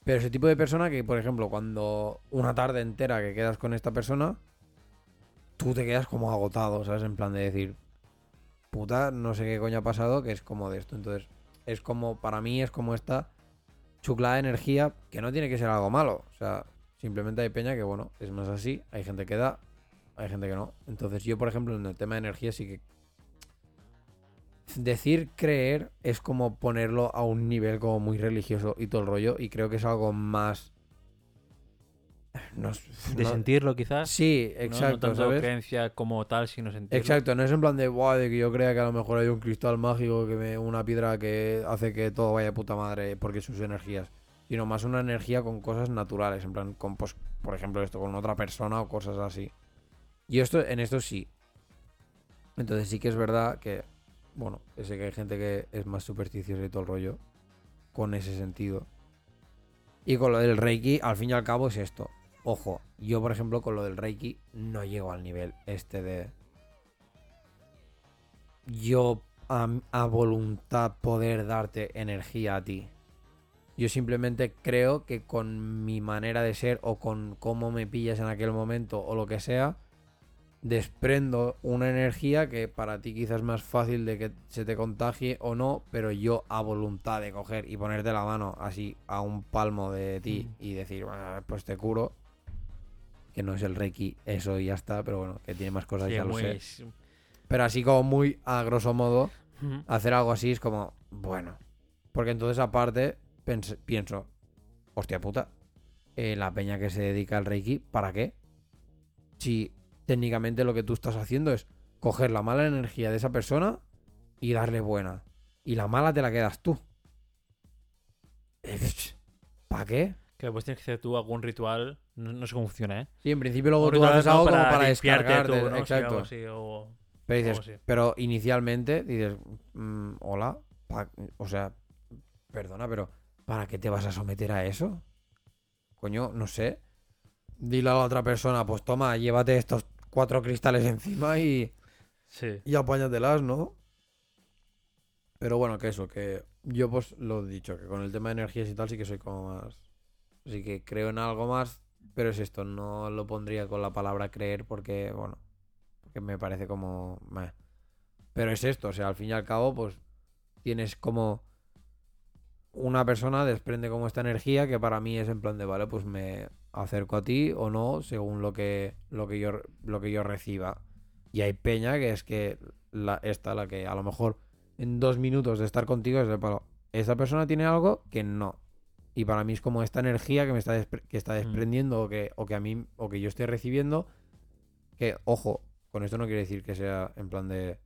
pero ese tipo de persona que, por ejemplo, cuando una tarde entera que quedas con esta persona, tú te quedas como agotado, ¿sabes? En plan de decir, puta, no sé qué coño ha pasado, que es como de esto. Entonces, es como, para mí es como esta chuclada de energía que no tiene que ser algo malo. O sea, simplemente hay peña que, bueno, es más así. Hay gente que da, hay gente que no. Entonces, yo, por ejemplo, en el tema de energía sí que... Decir creer es como ponerlo a un nivel como muy religioso y todo el rollo. Y creo que es algo más... No, De no- sentirlo, quizás. Sí, ¿no? No exacto, tanto ¿sabes? creencia como tal, sino sentirlo. Exacto, no es en plan de, "Buah, de que yo crea que a lo mejor hay un cristal mágico, que me, una piedra que hace que todo vaya puta madre porque sus energías, sino más una energía con cosas naturales, en plan, con, pues, por ejemplo, esto con otra persona o cosas así. Y esto, en esto sí. Entonces sí que es verdad que, bueno, sé que hay gente que es más supersticiosa y todo el rollo, con ese sentido. Y con lo del Reiki, al fin y al cabo es esto. Ojo, yo por ejemplo con lo del Reiki no llego al nivel este de yo a, a voluntad poder darte energía a ti. Yo simplemente creo que con mi manera de ser o con cómo me pillas en aquel momento o lo que sea, desprendo una energía que para ti quizás es más fácil de que se te contagie o no, pero yo a voluntad de coger y ponerte la mano así a un palmo de ti Mm. y decir, "Bueno, pues te curo, que no es el Reiki, eso y ya está, pero bueno, que tiene más cosas, Sí, ya lo sé. Pero así como muy a grosso modo, hacer algo así es como, bueno. Porque entonces aparte pienso, hostia puta, eh, la peña que se dedica al Reiki, ¿para qué? Si técnicamente lo que tú estás haciendo es coger la mala energía de esa persona y darle buena. Y la mala te la quedas tú. ¿Para qué? Que después tienes que hacer tú algún ritual. No, no sé cómo funciona, ¿eh? Sí, en principio luego tú haces algo como para descargarte. tú, ¿no? Exacto. algo así, o- Pero dices, así. pero inicialmente dices, mm, hola, pa- o sea, perdona, pero ¿para qué te vas a someter a eso? Coño, no sé. Dile a la otra persona, pues toma, llévate estos cuatro cristales encima y, Sí. y apáñatelas, ¿no? Pero bueno, que eso, que yo pues lo he dicho, que con el tema de energías y tal sí que soy como más... Así que creo en algo más, pero es esto, no lo pondría con la palabra creer porque, bueno, porque me parece como... meh. Pero es esto, o sea, al fin y al cabo, pues tienes como... Una persona desprende como esta energía que para mí es en plan de, vale, pues me acerco a ti o no, según lo que, lo que, yo, lo que yo reciba. Y hay peña que es que la, esta, la que a lo mejor en dos minutos de estar contigo es de palo. Esta persona tiene algo que no. Y para mí es como esta energía que me está, que está desprendiendo o, que, o que a mí o que yo estoy recibiendo. Que, ojo, con esto no quiere decir que sea en plan de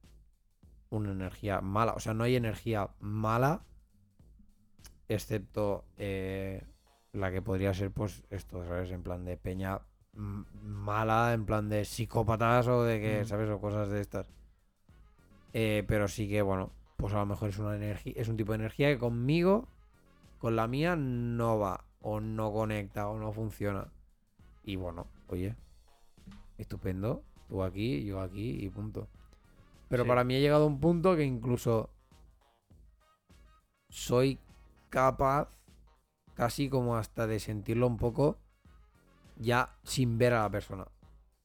una energía mala. O sea, no hay energía mala. Excepto eh, la que podría ser, pues, esto, ¿sabes? En plan de peña mala, en plan de psicópatas o de que, Mm. ¿sabes? O cosas de estas. Eh, pero sí que, bueno, pues a lo mejor es una energía, es un tipo de energía que conmigo, con la mía, no va, o no conecta, o no funciona. Y bueno, oye, estupendo. Tú aquí, yo aquí y punto. Pero Sí. para mí ha llegado a un punto que incluso soy capaz, casi como hasta de sentirlo un poco, ya sin ver a la persona.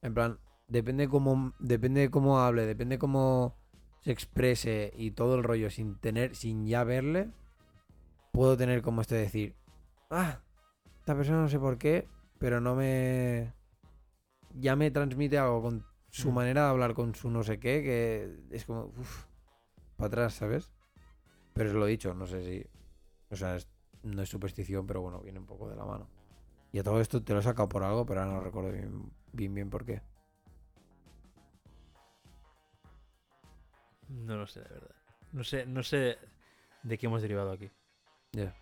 En plan, depende cómo, depende cómo hable, depende cómo se exprese y todo el rollo sin tener, sin ya verle, puedo tener como este decir, ah, esta persona no sé por qué, pero no me, ya me transmite algo con su Mm. manera de hablar, con su no sé qué, que es como, uff, para atrás, ¿sabes? Pero es lo dicho, no sé si, o sea, es- no es superstición, pero bueno, viene un poco de la mano. Y a todo esto te lo he sacado por algo, pero ahora no recuerdo bien, bien, bien por qué. No lo sé, de verdad. No sé, no sé de qué hemos derivado aquí. Ya.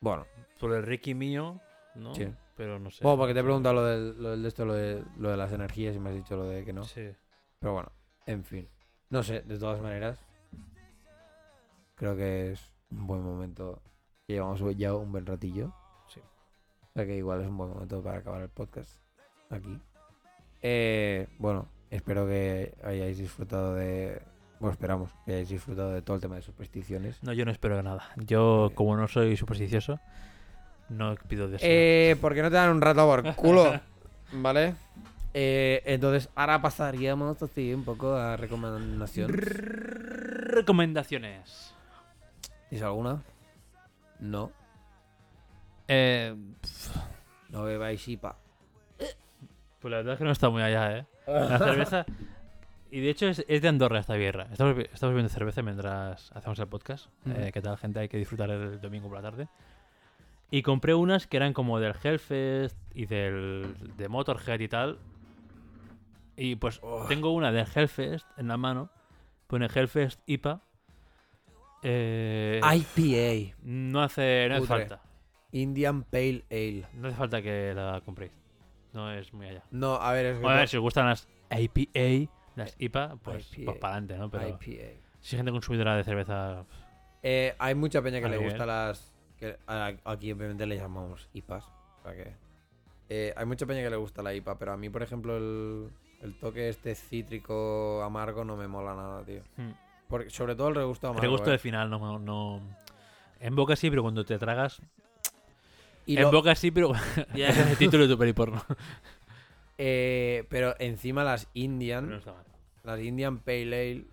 Bueno, Por el Ricky mío, ¿no? Sí. Pero no sé. bueno, porque te he preguntado lo del, lo de esto, lo de, lo de las energías y me has dicho lo de que no. Sí. Pero bueno, en fin. No sé, de todas maneras, creo que es un buen momento. Llevamos ya un buen ratillo. Sí. O sea que igual es un buen momento para acabar el podcast aquí. Eh, bueno, espero que hayáis disfrutado de... Bueno, esperamos que hayáis disfrutado de todo el tema de supersticiones. No, yo no espero nada. Yo, Eh. como no soy supersticioso, no pido deseo. Eh, porque no te dan un rato por culo, ¿vale? Eh, entonces, ahora pasaríamos así un poco a recomendación. Recomendaciones. ¿Tienes alguna? No. Eh, No bebáis IPA. pues la verdad es que no está muy allá, ¿eh? La cerveza. Y de hecho es, es de Andorra esta birra. Estamos, estamos bebiendo cerveza mientras hacemos el podcast. Eh, ¿Qué tal, gente? Hay que disfrutar el domingo por la tarde. Y compré unas que eran como del Hellfest y del de Motorhead y tal. Y pues Oh. tengo una del Hellfest en la mano. Pone Hellfest IPA. Eh, IPA. no hace, no hace falta. Indian Pale Ale. No hace falta que la compréis. No es muy allá. No, a ver, es que a ver, si os gustan las IPA, las IPA, pues, IPA. pues para adelante, ¿no? Pero IPA. si hay gente consumidora de cerveza, Eh, hay mucha peña que le nivel. gusta las. Que aquí obviamente le llamamos IPAs. O sea que. eh, hay mucha peña que le gusta la IPA, pero a mí, por ejemplo, el, el toque este cítrico amargo no me mola nada, tío. hmm, Porque, sobre todo el regusto amargo. el gusto eh. de final no, no... En boca sí, pero cuando te tragas... Y en lo- boca sí, pero... ya ese es el título de tu periporno. eh, pero encima las Indian. no. Las Indian Pale Ale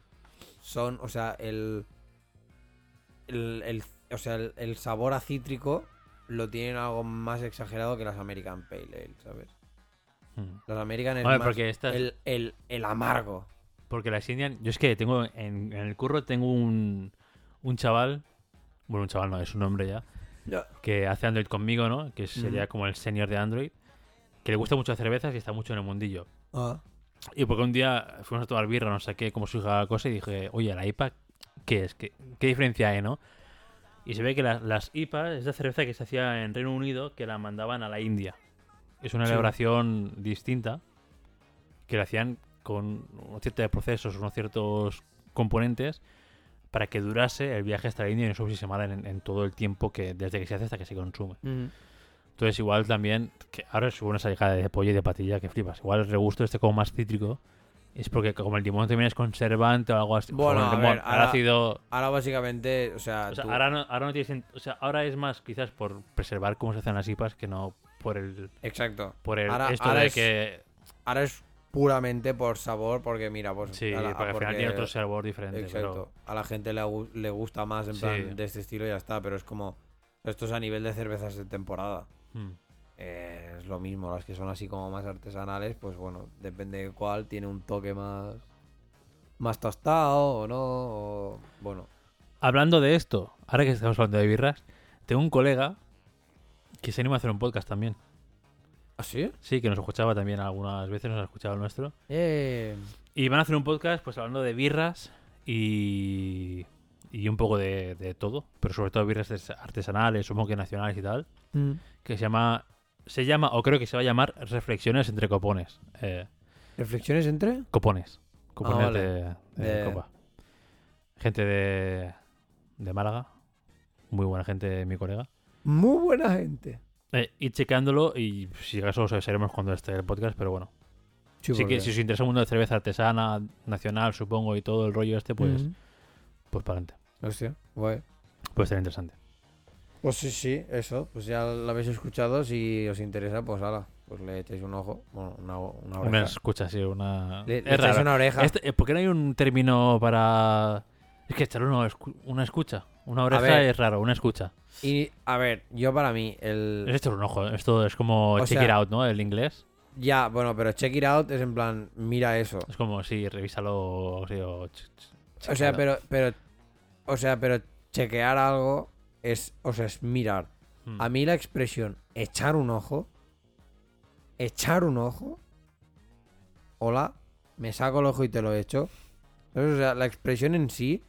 son, o sea, el. el, el- o sea, el, el sabor a cítrico lo tienen algo más exagerado que las American Pale Ale, ¿sabes? Hmm. Las American es más porque estas... el, el, el amargo. Porque las Indian... Yo es que tengo... En, en el curro tengo un... Un chaval... Bueno, un chaval no, es un hombre ya. que hace Android conmigo, ¿no? Que sería como el senior de Android. Que le gusta mucho cervezas y está mucho en el mundillo. Ah. Y porque un día fuimos a tomar birra, no sé qué, cómo surgió la cosa, y dije, oye, la IPA, ¿qué es? ¿Qué, qué diferencia hay, no? Y se ve que la- las IPA es la cerveza que se hacía en Reino Unido, que la mandaban a la India. Es una Sí. elaboración distinta, que la hacían con unos ciertos procesos, unos ciertos componentes, para que durase el viaje hasta la India y no mal en, en todo el tiempo que desde que se hace hasta que se consume. Entonces igual también, que ahora es una salida de pollo y de patilla que flipas. Igual el regusto este como más cítrico es porque como el limón también es conservante o algo así. Bueno, a ver, ahora- ácido... Ahora básicamente, o sea, O sea, tú- ahora no, ahora no tiene sent- O sea, ahora es más quizás por preservar cómo se hacen las IPAs que no por el... exacto. Por el Ahora- esto ahora de es- que... Ahora es puramente por sabor, porque mira, pues Sí, la- porque al final tiene otro sabor diferente. Exacto. A la gente le, le gusta más en Sí. plan de este estilo y ya está, pero es como esto es a nivel de cervezas de temporada. Pero, mm. Eh, es lo mismo, las que son así como más artesanales, pues bueno, depende de cuál, tiene un toque más más tostado o no, o bueno. Hablando de esto, ahora que estamos hablando de birras, tengo un colega que se anima a hacer un podcast también. ¿Ah, sí? Sí, que nos escuchaba también algunas veces, nos ha escuchado el nuestro. Eh, Y van a hacer un podcast pues hablando de birras y, y un poco de, de todo, pero sobre todo birras artesanales, supongo que nacionales y tal, que se llama, se llama, o creo que se va a llamar Reflexiones entre copones. Eh, ¿Reflexiones entre? copones. Copones vale. de, de De- copa. Gente de, de Málaga. Muy buena gente, mi colega. Muy buena gente. Eh, y chequeándolo, y si acaso os avisaremos cuando esté el podcast, pero bueno. Sí, que si os interesa el mundo de cerveza artesana, nacional, supongo, y todo el rollo este, pues, pues para adelante. Hostia, guay. Puede ser interesante. Pues sí, sí, eso. Pues ya lo habéis escuchado. Si os interesa, pues ala, pues le echáis un ojo. Bueno, una, una oreja. Una escucha, sí, una. Le, le es echáis raro. una oreja. Este- ¿Por qué no hay un término para.? Es que echar una escucha. Una oreja ver. es raro, una escucha. Y a ver, yo para mí, el. Es echar un ojo. ¿eh? Esto es como O check sea- it out, ¿no? El inglés. Ya, bueno, pero check it out es en plan, mira eso. Es como, sí, revísalo. O sea, o O sea, pero, pero, o sea, pero chequear algo es, o sea, es mirar. Mm. A mí la expresión echar un ojo, echar un ojo, hola, me saco el ojo y te lo echo. O sea, la expresión en sí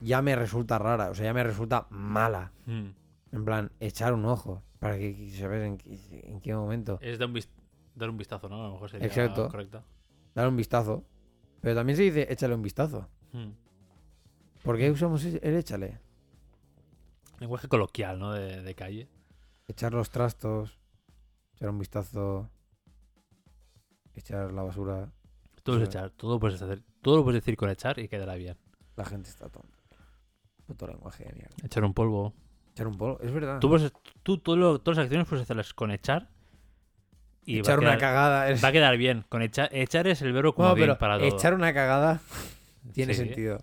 ya me resulta rara, o sea, ya me resulta mala. Mm. En plan, echar un ojo. Para que, ¿sabes en en qué momento? Es dar un, dar un vistazo, ¿no? A lo mejor sería Exacto. correcto. Dar un vistazo. Pero también se dice échale un vistazo. Mm. ¿Por qué usamos el el échale? Lenguaje coloquial, ¿no? De, de calle. Echar los trastos, echar un vistazo, echar la basura. Todo es echar, todo lo puedes hacer. Todo lo puedes decir con echar y quedará bien. La gente está tonta. Puto lenguaje mierda. Echar un polvo. Echar un polvo, es verdad. Tú, puedes- tú todo lo- todas las acciones puedes hacerlas con echar. Y echar va, a una cagada es... va a quedar bien. Con echar, echar es el verbo como Bueno, bien pero para todo. echar una cagada tiene Sí. sentido.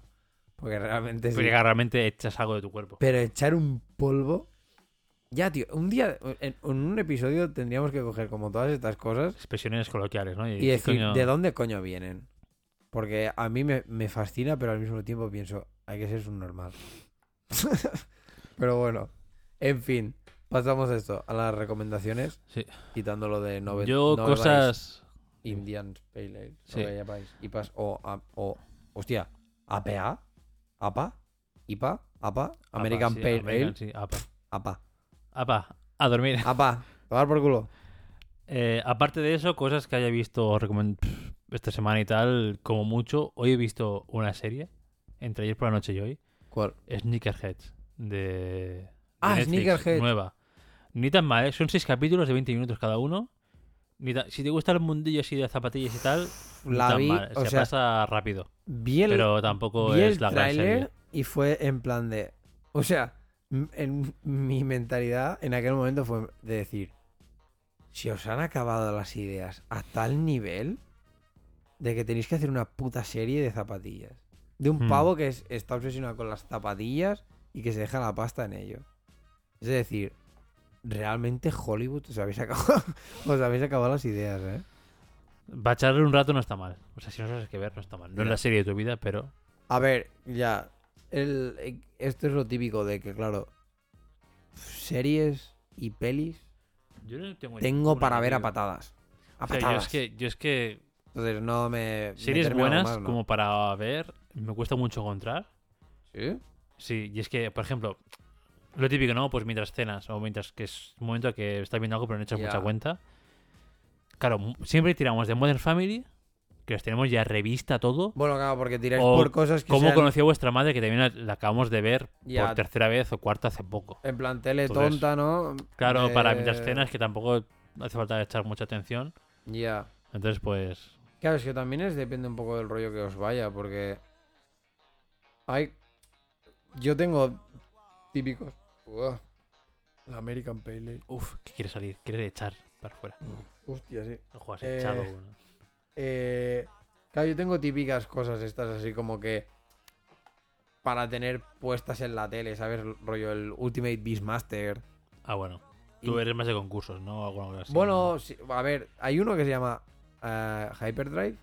Porque realmente sí. Porque realmente echas algo de tu cuerpo. Pero echar un polvo... Ya, tío, un día, en, un episodio tendríamos que coger como todas estas cosas Expresiones coloquiales, ¿no? y decir coño- de dónde coño vienen. Porque a mí me, me fascina, pero al mismo tiempo pienso, hay que ser subnormal. pero bueno, en fin, pasamos esto a las recomendaciones. Sí. Quitándolo de no be- Yo no cosas... Indian Pale Ale. Sí. IPAs o, a- o, hostia, APA, APA, IPA, APA, American Apa, sí, Pale American, Ale, sí, apa. APA, Apa, a dormir. APA, tomar por culo. Eh, aparte de eso, cosas que haya visto esta semana y tal, como mucho, hoy he visto una serie, entre ayer por la noche y hoy, ¿Cuál? Sneakerheads, de, de Ah, Netflix, Sneakerheads. nueva. Ni tan mal, ¿eh? son seis capítulos de 20 minutos cada uno. Ni tan- Si te gusta el mundillo así de zapatillas y tal, La vi, mal. o se sea, pasa rápido, vi el, pero tampoco vi es el la gran serie. y fue en plan de... O sea, en mi mentalidad en aquel momento fue de decir, si os han acabado las ideas a tal nivel de que tenéis que hacer una puta serie de zapatillas. De un Hmm. pavo que es- está obsesionado con las zapatillas y que se deja la pasta en ello. Es decir, realmente Hollywood os habéis acabado, os habéis acabado las ideas, ¿eh? Echarle un rato no está mal. O sea, si no sabes qué ver, no está mal. No es la serie de tu vida, pero A ver, ya. El, eh, esto es lo típico de que, claro, series y pelis yo no tengo tengo para ver a patadas. A O sea, yo patadas. es que, yo es que Entonces no me. series buenas más, ¿no? como para ver me cuesta mucho encontrar. ¿Sí? Sí, y es que, por ejemplo, lo típico, ¿no? Pues mientras cenas o mientras que es un momento que estás viendo algo pero no echas mucha cuenta. Claro, siempre tiramos de Modern Family, que los tenemos ya revista todo. Bueno, claro, porque tiráis O por cosas que. ¿Cómo sean conocí a vuestra madre? Que también la, acabamos de ver por tercera vez o cuarta hace poco. En plan tele Entonces, tonta, ¿no? Claro, para mientras cenas que tampoco hace falta echar mucha atención. Ya. Entonces, pues... Claro, es que también es depende un poco del rollo que os vaya, porque. Hay. Yo tengo típicos. Uah, La American Pale Ale. Uf, que quiere salir, quiere echar para afuera. Hostia, sí. No juegas Eh, echado. bueno. Eh, claro, yo tengo típicas cosas estas así como que para tener puestas en la tele, ¿sabes? Rollo el Ultimate Beastmaster. Ah, bueno. Tú Y- eres más de concursos, ¿no? Bueno, sí, a ver, hay uno que se llama eh, Hyperdrive.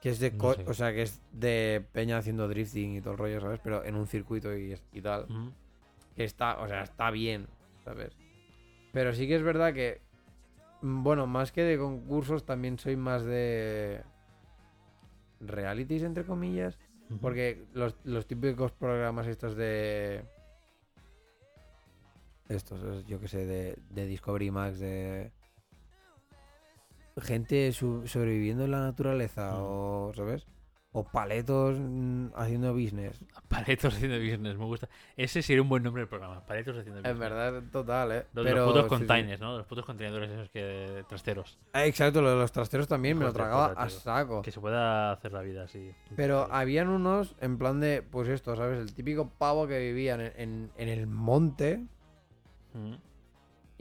Que es de, No sé. o sea, que es de peña haciendo drifting y todo el rollo, ¿sabes? Pero en un circuito y, y tal. Que está, o sea, está bien, ¿sabes? Pero sí que es verdad que, mm, bueno, más que de concursos, también soy más de realities, entre comillas. Porque los, los típicos programas estos de... Estos, es- yo que sé, de, de Discovery Max, de... Gente su- sobreviviendo en la naturaleza, Mm. o, ¿sabes? O paletos mm, haciendo business. Paletos haciendo business, me gusta. Ese sería un buen nombre del programa. Paletos haciendo business. En verdad, total, ¿eh? Los, Pero, los putos sí, sí. containers, ¿no? Los putos contenedores esos que trasteros. Ah, exacto, lo de los trasteros también me lo tragaba a saco. Que se pueda hacer la vida así. Pero habían unos en plan de, pues esto, ¿sabes? El típico pavo que vivían en, en- en el monte.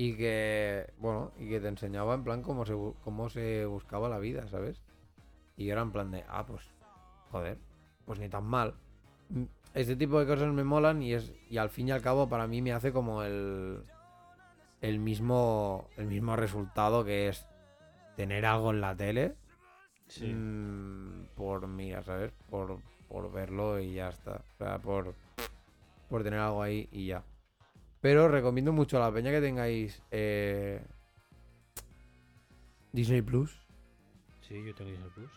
Y que, bueno, y que te enseñaba en plan cómo se, cómo se buscaba la vida, ¿sabes? Y yo era en plan de, ah, pues, joder, pues ni tan mal. Mm, Este tipo de cosas me molan y es y al fin y al cabo para mí me hace como el el mismo el mismo resultado que es tener algo en la tele Sí. mm, por mira, ¿sabes? Por, por verlo y ya está. O sea, por, por tener algo ahí y ya. Pero recomiendo mucho a la peña que tengáis eh, Disney Plus. Sí, yo tengo Disney Plus.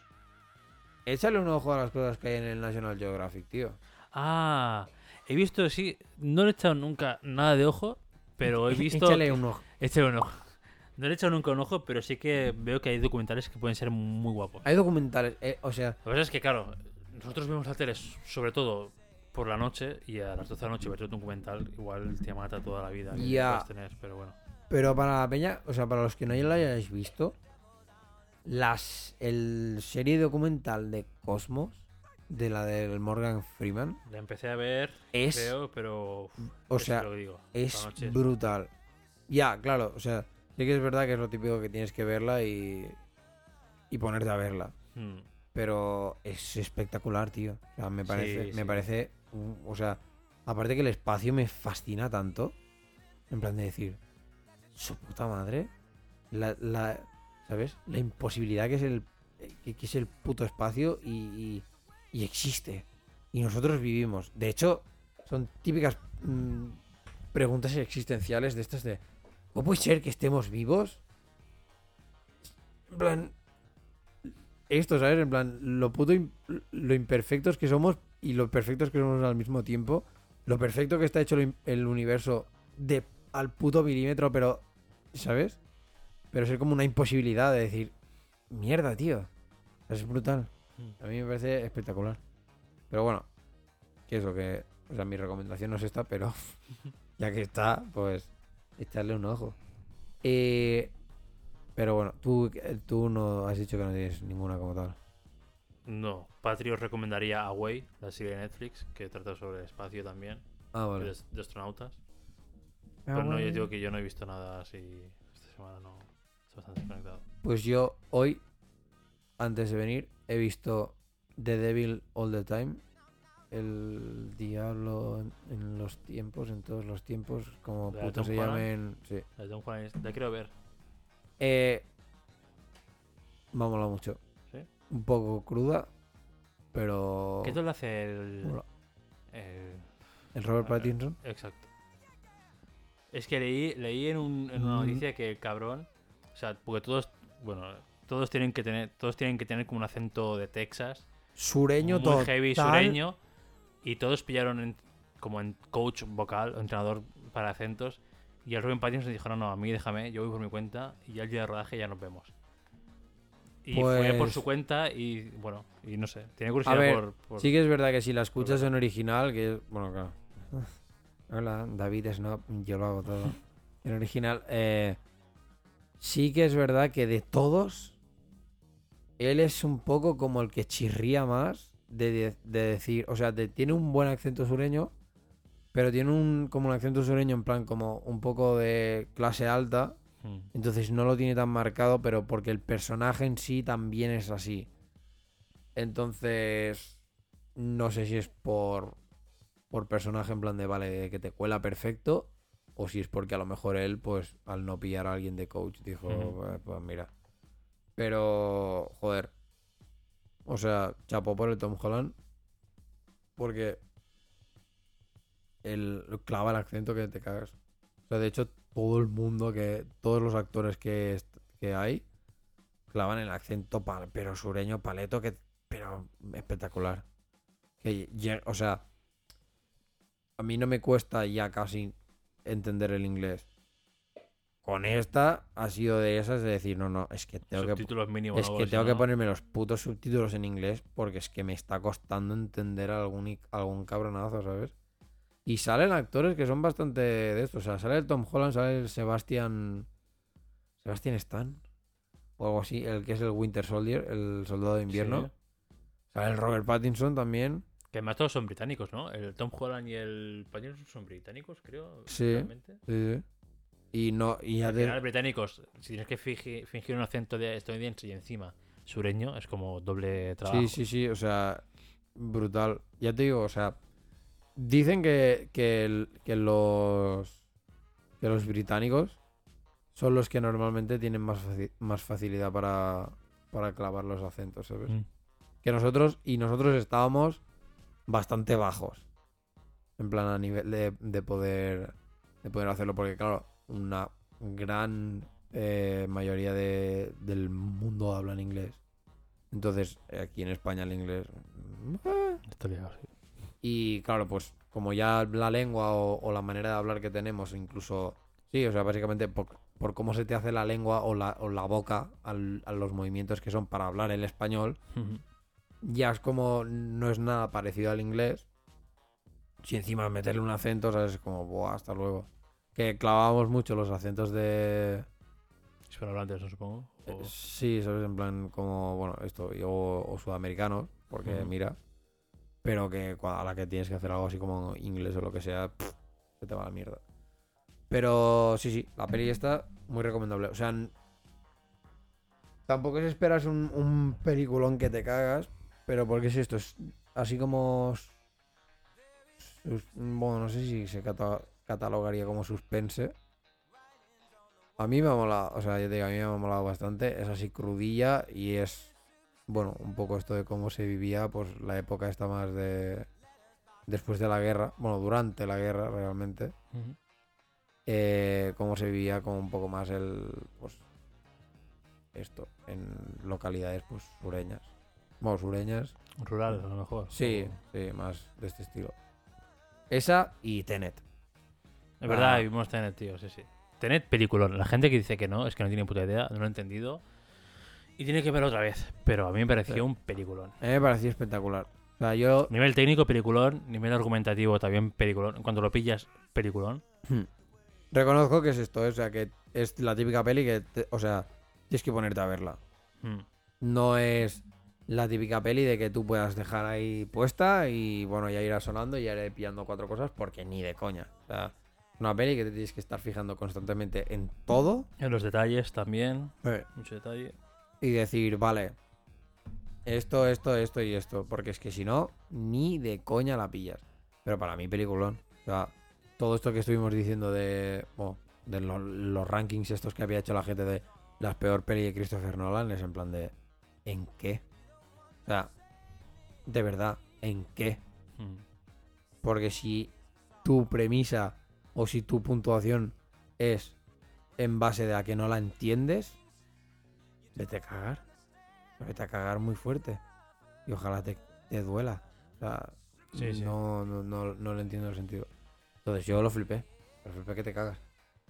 Échale un ojo a las cosas que hay en el National Geographic, tío. Ah, he visto, sí, no le he echado nunca nada de ojo, pero he visto... Échale un ojo. Échale un ojo. No le he echado nunca un ojo, pero sí que veo que hay documentales que pueden ser muy guapos. Hay documentales, eh, o sea, Lo que pasa es que, claro, nosotros vemos la tele sobre todo por la noche y a las 12 de la noche ver un documental igual te mata toda la vida que Ya. puedas tener, pero bueno. pero para la peña, o sea, para los que no la hayáis visto, las el serie documental de Cosmos, de la del Morgan Freeman, La empecé a ver, es, creo, pero... uf, o sea, lo digo, es brutal. Ya, claro, o sea, sí que es verdad que es lo típico que tienes que verla y, y ponerte a verla. Hmm. Pero es espectacular, tío. O sea, me parece, Sí, me parece, o sea, aparte que el espacio me fascina tanto, en plan de decir, su puta madre, la, la- ¿sabes? La imposibilidad que es el, que, es el puto espacio y, y- existe. Y nosotros vivimos. De hecho, son típicas mm, preguntas existenciales de estas de, ¿cómo puede ser que estemos vivos? En plan, esto, ¿sabes? En plan, lo puto lo imperfectos que somos y lo perfectos que somos al mismo tiempo. Lo perfecto que está hecho el, universo de al puto milímetro, pero, ¿sabes? Pero ser como una imposibilidad de decir, mierda, tío. Es brutal. Mm. A mí me parece espectacular. Pero bueno, que eso, que, o sea, mi recomendación no es esta, pero ya que está, pues, echarle un ojo. Eh, pero bueno, tú, eh, tú no has dicho que no tienes ninguna como tal. No, Patri os recomendaría Away, la serie de Netflix, que trata sobre el espacio también, Ah, de, vale. de astronautas. Pero no, yo digo que yo no he visto nada así esta semana, no. Estoy bastante desconectado. Pues yo hoy, antes de venir, he visto The Devil All the Time. El diablo en, en los tiempos, en todos los tiempos, como ¿La de puto se llamen. Sí. La de Holland es- la quiero ver. Eh, me ha molado mucho. Un poco cruda, pero. ¿Qué tal hace el, el- El Robert Eh, Pattinson. Exacto. Es que leí, leí en, un- en una Mm. noticia que el cabrón, o sea, porque todos, bueno, todos tienen que tener, todos tienen que tener como un acento de Texas, Sureño muy total. heavy sureño, y todos pillaron en- como en coach vocal, entrenador para acentos, y el Robin Pattinson dijo, no, no, a mí déjame, yo voy por mi cuenta, y ya el día de rodaje ya nos vemos. Y fue por Pues- su cuenta y, bueno, y no sé, tiene curiosidad ver, por... por- Sí que es verdad que si la escuchas en original, que. Bueno, claro. Hola, David Snob, yo lo hago todo. En original, eh, sí que es verdad que de todos, él es un poco como el que chirría más de, de- de decir, o sea, de- tiene un buen acento sureño, pero tiene un como un acento sureño en plan como un poco de clase alta. Entonces no lo tiene tan marcado, pero porque el personaje en sí también es así. Entonces, no sé si es por, por personaje en plan de, vale, que te cuela perfecto, o si es porque a lo mejor él, pues, al no pillar a alguien de coach, dijo. "Eh, pues mira. Pero, joder. O sea, chapó por el Tom Holland, porque él clava el acento que te cagas. Sea, de hecho, todo el mundo que. Todos los actores que, hay clavan el acento, pal- pero sureño, paleto, que. Pero espectacular. Que, o sea. A mí no me cuesta ya casi entender el inglés. Con esta ha sido de esas de decir, no, no, es que tengo que tengo que ponerme los putos subtítulos en inglés porque es que me está costando entender algún, algún cabronazo, ¿sabes? Y salen actores que son bastante de esto. O sea, sale el Tom Holland, sale el Sebastian. Sebastian Stan. O algo así, el que es el Winter Soldier, el soldado de invierno. Sí. Sale el Robert Pattinson también. Que además todos son británicos, ¿no? El Tom Holland y el Pattinson son británicos, creo. Sí. realmente. Sí, sí. Y no, y Al de- final, británicos, si tienes que fingi- fingir un acento de estadounidense y encima sureño, es como doble trabajo. Sí, sí, sí, o sea, brutal. Ya te digo, o sea, dicen que, que, el- que los que los británicos son los que normalmente tienen más, faci- más facilidad para, para clavar los acentos, ¿sabes? Mm. Que nosotros, y nosotros estábamos bastante bajos. En plan, a nivel de, de poder de poder hacerlo, porque claro, una gran eh, mayoría de- del mundo habla en inglés. Entonces, aquí en España el inglés... eh, Está sí. Y claro, pues como ya la lengua o, o la manera de hablar que tenemos, incluso, sí, o sea, básicamente por, por cómo se te hace la lengua o la, o la boca al- a los movimientos que son para hablar el español, ya es como no es nada parecido al inglés. Si encima meterle un acento, ¿sabes? Es como, buah, hasta luego. Que clavábamos mucho los acentos de... Hispanohablantes, ¿no? Supongo. eh, O- Sí, ¿sabes? En plan, como, bueno, esto, o, o sudamericanos, porque mira. Pero que a la que tienes que hacer algo así como inglés o lo que sea, se te va la mierda. Pero sí, sí, la peli está muy recomendable. O sea, tampoco es esperas un, un peliculón que te cagas, pero porque es esto, es así como... bueno, no sé si se cata- catalogaría como suspense. A mí me ha molado, o sea, yo te digo, a mí me ha molado bastante. Es así crudilla y es, bueno, un poco esto de cómo se vivía, pues la época esta más de... Después de la guerra, bueno, durante la guerra realmente eh, cómo se vivía como un poco más el pues esto en localidades pues sureñas bueno sureñas Rural, a lo mejor. sí sí más de este estilo esa y Tenet Es verdad, Ah. vimos Tenet, tío, sí, sí. Tenet, peliculón. La gente que dice que no, es que no tiene puta idea, no lo ha entendido. Y tiene que verlo otra vez. Pero a mí me pareció Sí. un peliculón. a mí me pareció espectacular o sea yo Nivel técnico, peliculón. Nivel argumentativo, también peliculón. En cuanto lo pillas, peliculón. reconozco que es esto o sea que es la típica peli que te- o sea tienes que ponerte a verla Mm. no es la típica peli de que tú puedas dejar ahí puesta y bueno, ya irá sonando y ya iré pillando cuatro cosas porque ni de coña. O sea, una peli que te tienes que estar fijando constantemente en todo En los detalles también. Mucho detalle. Y decir, vale, esto, esto, esto y esto. Porque es que si no, ni de coña la pillas. Pero para mí, peliculón. O sea, todo esto que estuvimos diciendo de, de lo- los rankings estos que había hecho la gente de las peor peli de Christopher Nolan es en plan de, ¿en qué? O sea, de verdad, ¿en qué? Mm. Porque si tu premisa o si tu puntuación es en base de a que no la entiendes, vete a cagar. Vete a cagar muy fuerte. Y ojalá te, te duela. O sea, Sí, sí. No, no, no, no le entiendo el sentido. Entonces yo lo flipé. Lo flipé que te cagas.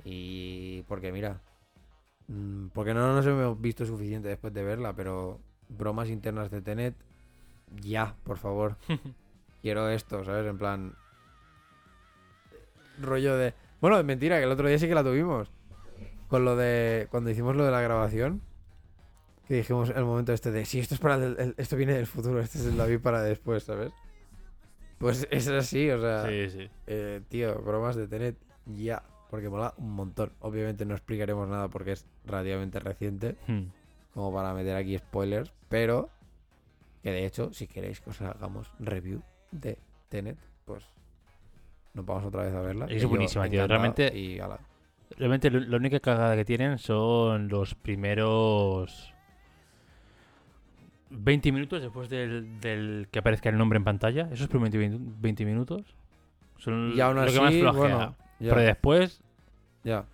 Y porque mira, mm, porque no nos hemos visto suficiente después de verla, pero bromas internas de Tenet, ya, por favor quiero esto, ¿sabes? En plan. Rollo de. Bueno, es mentira, que el otro día sí que la tuvimos. Con lo de. Cuando hicimos lo de la grabación. Que dijimos el momento este de. Sí, esto es para el- el- esto viene del futuro, este es el David para después, ¿sabes? Pues es así, o sea. Sí, sí. eh, tío, bromas de Tenet, ya. Porque mola un montón. Obviamente no explicaremos nada porque es relativamente reciente Mm. como para meter aquí spoilers, pero que de hecho, si queréis que os hagamos review de Tenet, pues nos vamos otra vez a verla. Es buenísima, tío, realmente- Y. Realmente la única cagada que tienen son los primeros 20 minutos después del, del que aparezca el nombre en pantalla. Esos primeros 20, minu- 20 minutos son Y aún lo que más flojea. bueno, Pero después, ya.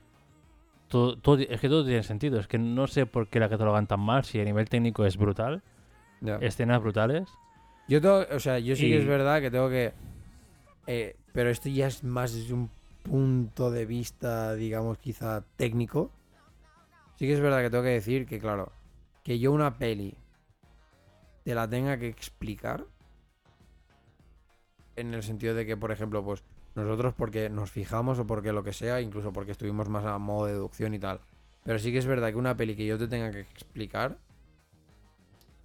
todo, todo- es que todo tiene sentido. Es que no sé por qué la catalogan tan mal si a nivel técnico es brutal. ya. Escenas brutales. Yo tengo, o sea, yo sí que es verdad que tengo que. eh, pero esto ya es más desde un punto de vista, digamos, quizá técnico. Sí que es verdad que tengo que decir que, claro, que yo una peli te la tenga que explicar. En el sentido de que, por ejemplo, pues nosotros porque nos fijamos o porque lo que sea, incluso porque estuvimos más a modo de deducción y tal. Pero sí que es verdad que una peli que yo te tenga que explicar,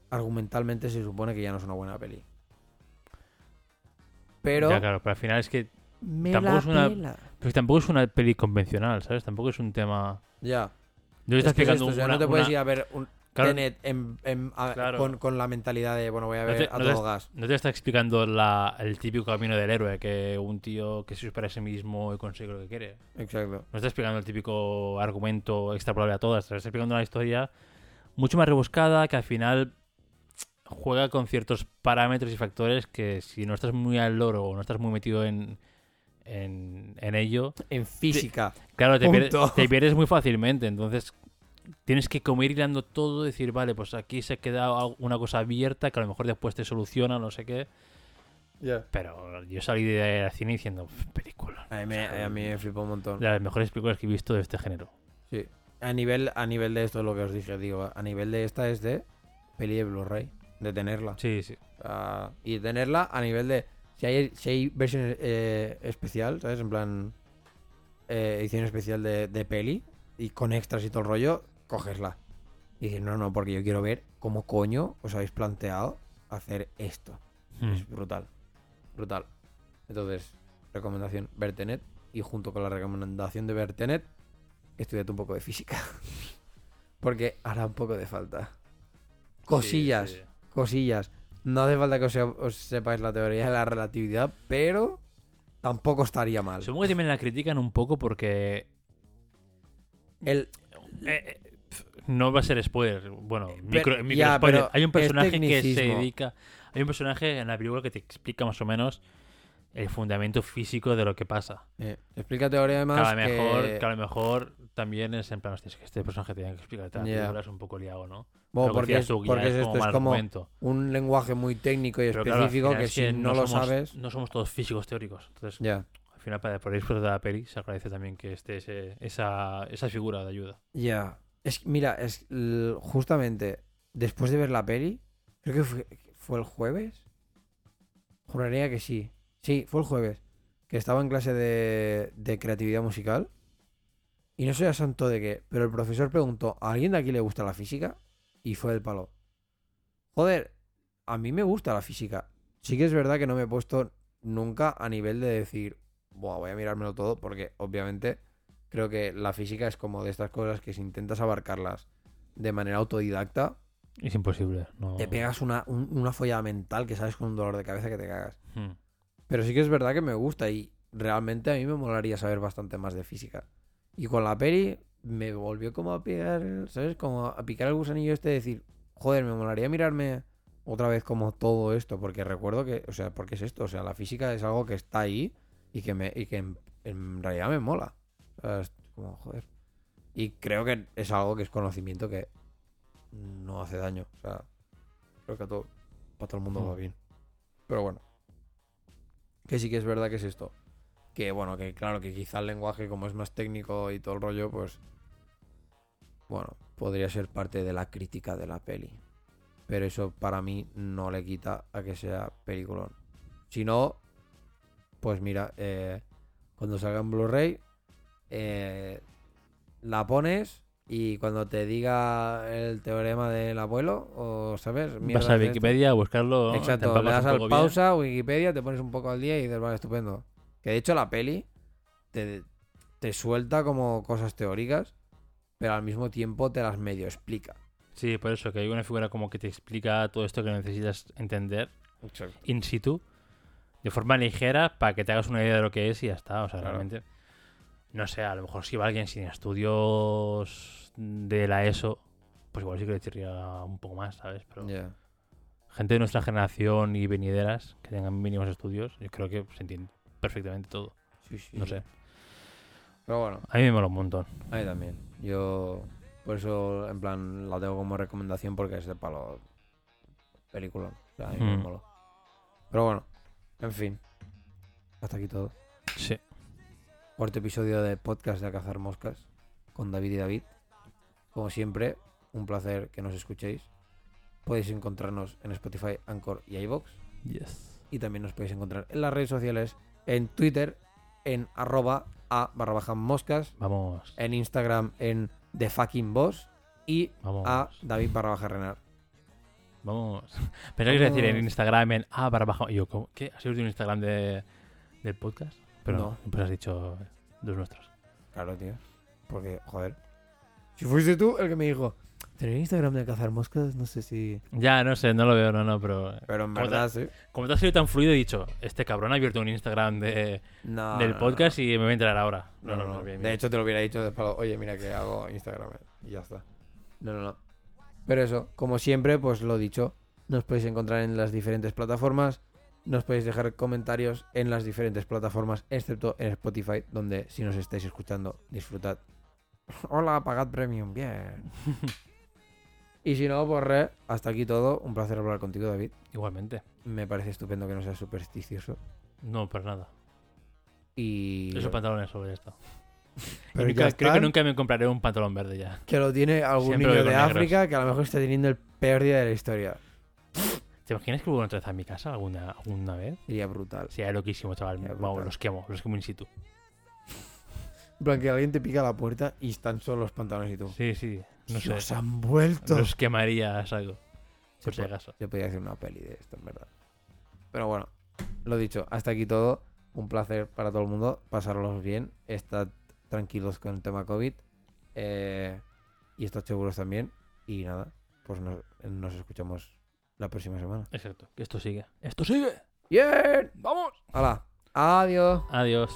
argumentalmente se supone que ya no es una buena peli. Pero Ya, claro, pero al final es que me tampoco es una- pues tampoco es una peli convencional, ¿sabes? Tampoco es un tema... Ya. Es que es esto, o sea, una- no te puedes una- ir a ver un- Claro, Tenet en- en- a- Claro. con, con la mentalidad de, bueno, voy a No ver te- a no todo te- gas. No te está explicando la- el típico camino del héroe, que un tío que se supera a sí mismo y consigue lo que quiere. Exacto. No está explicando el típico argumento extrapolable a todas. Está explicando una historia mucho más rebuscada que al final juega con ciertos parámetros y factores que si no estás muy al loro o no estás muy metido en, en, en ello, En física. claro, te pierdes, Punto. te pierdes muy fácilmente. Entonces tienes que como ir hilando todo, decir, vale, pues aquí se queda una cosa abierta que a lo mejor después te soluciona, no sé qué. Pero yo salí de cine diciendo, película. A mí, me- a mí me flipó un montón. De las mejores películas que he visto de este género. Sí. A nivel, a nivel de esto es lo que os dije, digo, a nivel de esta es de peli de Blu-ray, de tenerla. Sí, sí. Ah, y tenerla a nivel de. Si hay, si hay versión eh, especial, ¿sabes? En plan. eh, edición especial de, de peli y con extras y todo el rollo, cogesla. Y decir, no, no, porque yo quiero ver cómo coño os habéis planteado hacer esto. Hmm. Es brutal. Brutal. Entonces, recomendación, ver Tenet. Y junto con la recomendación de ver Tenet, estudiate un poco de física. Porque hará un poco de falta. Cosillas Sí, sí. cosillas. No hace falta que os, se- os sepáis la teoría de la relatividad, pero tampoco estaría mal. Supongo que también la critican un poco porque El, eh, eh, no va a ser spoiler. Bueno, micro, micro ya, spoiler. pero Hay un personaje que se dedica. Hay un personaje en la película que te explica más o menos el fundamento físico de lo que pasa. eh, explica teoría Que además a, lo mejor, que- que a lo mejor también es en plan, hostia, es que este personaje tiene que explicar la Ya. película, es un poco liado, ¿no? bueno, que porque, es, tú, que porque es es esto, como es mal como argumento. un lenguaje muy técnico y Pero específico que si no, lo somos, sabes... No somos todos físicos teóricos. Entonces, Ya, al final, para poder disfrutar de la peli, se agradece también que esté ese- esa, esa figura de ayuda. ya. Es, mira, es justamente después de ver la peli, creo que fue, fue el jueves. Juraría que sí. Sí, fue el jueves. Que estaba en clase de, de creatividad musical. Y no sé a de qué, pero el profesor preguntó, ¿a alguien de aquí le gusta la física? Y fue el palo. Joder, a mí me gusta la física. Sí que es verdad que no me he puesto nunca a nivel de decir, Buah, voy a mirármelo todo, porque obviamente creo que la física es como de estas cosas que si intentas abarcarlas de manera autodidacta, Es imposible. No... te pegas una, un- una follada mental que sabes con un dolor de cabeza que te cagas. Hmm. Pero sí que es verdad que me gusta y realmente a mí me molaría saber bastante más de física. Y con la peli me volvió como a picar, ¿sabes? Como a picar el gusanillo este de decir, joder, me molaría mirarme otra vez como todo esto, porque recuerdo que, o sea, porque es esto, o sea, la física es algo que está ahí y que me y que en, en realidad me mola. Como, joder. Y creo que es algo que es conocimiento que no hace daño, o sea, creo que a todo, para todo el mundo va Mm. bien. Pero bueno. Que sí que es verdad que es esto. Que bueno, que claro, que quizá el lenguaje como es más técnico y todo el rollo, pues... Bueno, podría ser parte de la crítica de la peli. Pero eso para mí no le quita a que sea peliculón. Si no, pues mira, eh, cuando salga en Blu-ray, eh, la pones y cuando te diga el teorema del abuelo, o sabes, Vas a Wikipedia a buscarlo. Exacto, le das al poco bien. pausa, Wikipedia, te pones un poco al día y dices, vale, estupendo. Que de hecho la peli te, te suelta como cosas teóricas, pero al mismo tiempo te las medio explica. Sí, por eso, que hay una figura como que te explica todo esto que necesitas entender Exacto. in situ, de forma ligera, para que te hagas una idea de lo que es y ya está. O sea, Claro. realmente. No sé, a lo mejor si va alguien sin estudios de la ESO, pues igual sí que le diría un poco más, ¿sabes? Pero gente de nuestra generación y venideras que tengan mínimos estudios, yo creo que se entiende perfectamente todo. Sí, sí, No sé. Pero bueno, A mí me mola un montón. a mí también. Yo, por eso, en plan, la tengo como recomendación porque es de palo película. O sea, a mí me Mm. moló. Pero bueno, en fin. Hasta aquí todo. Sí. Cuarto episodio de podcast de A Cazar Moscas con David y David. Como siempre, un placer que nos escuchéis. Podéis encontrarnos en Spotify, Anchor y iVoox. Yes. Y también nos podéis encontrar en las redes sociales, en Twitter, en arroba a barra baja moscas, Vamos. en Instagram en The Fucking Boss y Vamos. a David barra baja Renar. Vamos. Ibas a decir en. Instagram en ah, barra baja. Yo, ¿cómo? ¿qué? ¿Has sido un Instagram de, del podcast? Pero No. no. Pues has dicho los nuestros. Claro, tío. Porque, joder. Si fuiste tú el que me dijo, Tener Instagram de cazar moscas, no sé si. Ya, no sé, no lo veo, no, no, pero... Pero en ¿Cómo verdad, sí. Como te has salido tan fluido, he dicho, este cabrón ha abierto un Instagram de, No, del no, podcast no. y me voy a enterar ahora. No, no, no. bien, De hecho, te lo hubiera dicho después. Oye, mira que hago Instagram. eh, Y ya está. No, no, no. Pero eso, como siempre, pues lo dicho. Nos podéis encontrar en las diferentes plataformas. Nos podéis dejar comentarios en las diferentes plataformas, excepto en Spotify, donde si nos estáis escuchando, disfrutad. Hola, pagad premium. Bien. y si no, pues re, hasta aquí todo. Un placer hablar contigo, David. Igualmente. Me parece estupendo que no seas supersticioso. No, por nada. Y. Esos pantalones sobre esto. Pero nunca- creo que nunca me compraré un pantalón verde ya. Que lo tiene algún Siempre niño de negros. África que a lo mejor está teniendo el peor día de la historia. ¿Te imaginas que vuelvan otra vez a mi casa alguna, alguna vez? Sería brutal. Sería loquísimo, chaval. Vamos, los quemo, los quemo in situ. En plan, que alguien te pica la puerta y están solo los pantalones y tú. Sí, sí. No sé. han vuelto. Los quemarías algo. Se Por si acaso. Se podría hacer una peli de esto, en verdad. Pero bueno, lo dicho, hasta aquí todo. Un placer para todo el mundo. Pasarlos bien. Estad tranquilos con el tema COVID. Eh, y estad seguros también. Y nada, pues nos, nos escuchamos la próxima semana. Exacto. Que esto sigue. ¡Esto sigue! ¡Bien! ¡Vamos! ¡Hala! ¡Adiós! Adiós.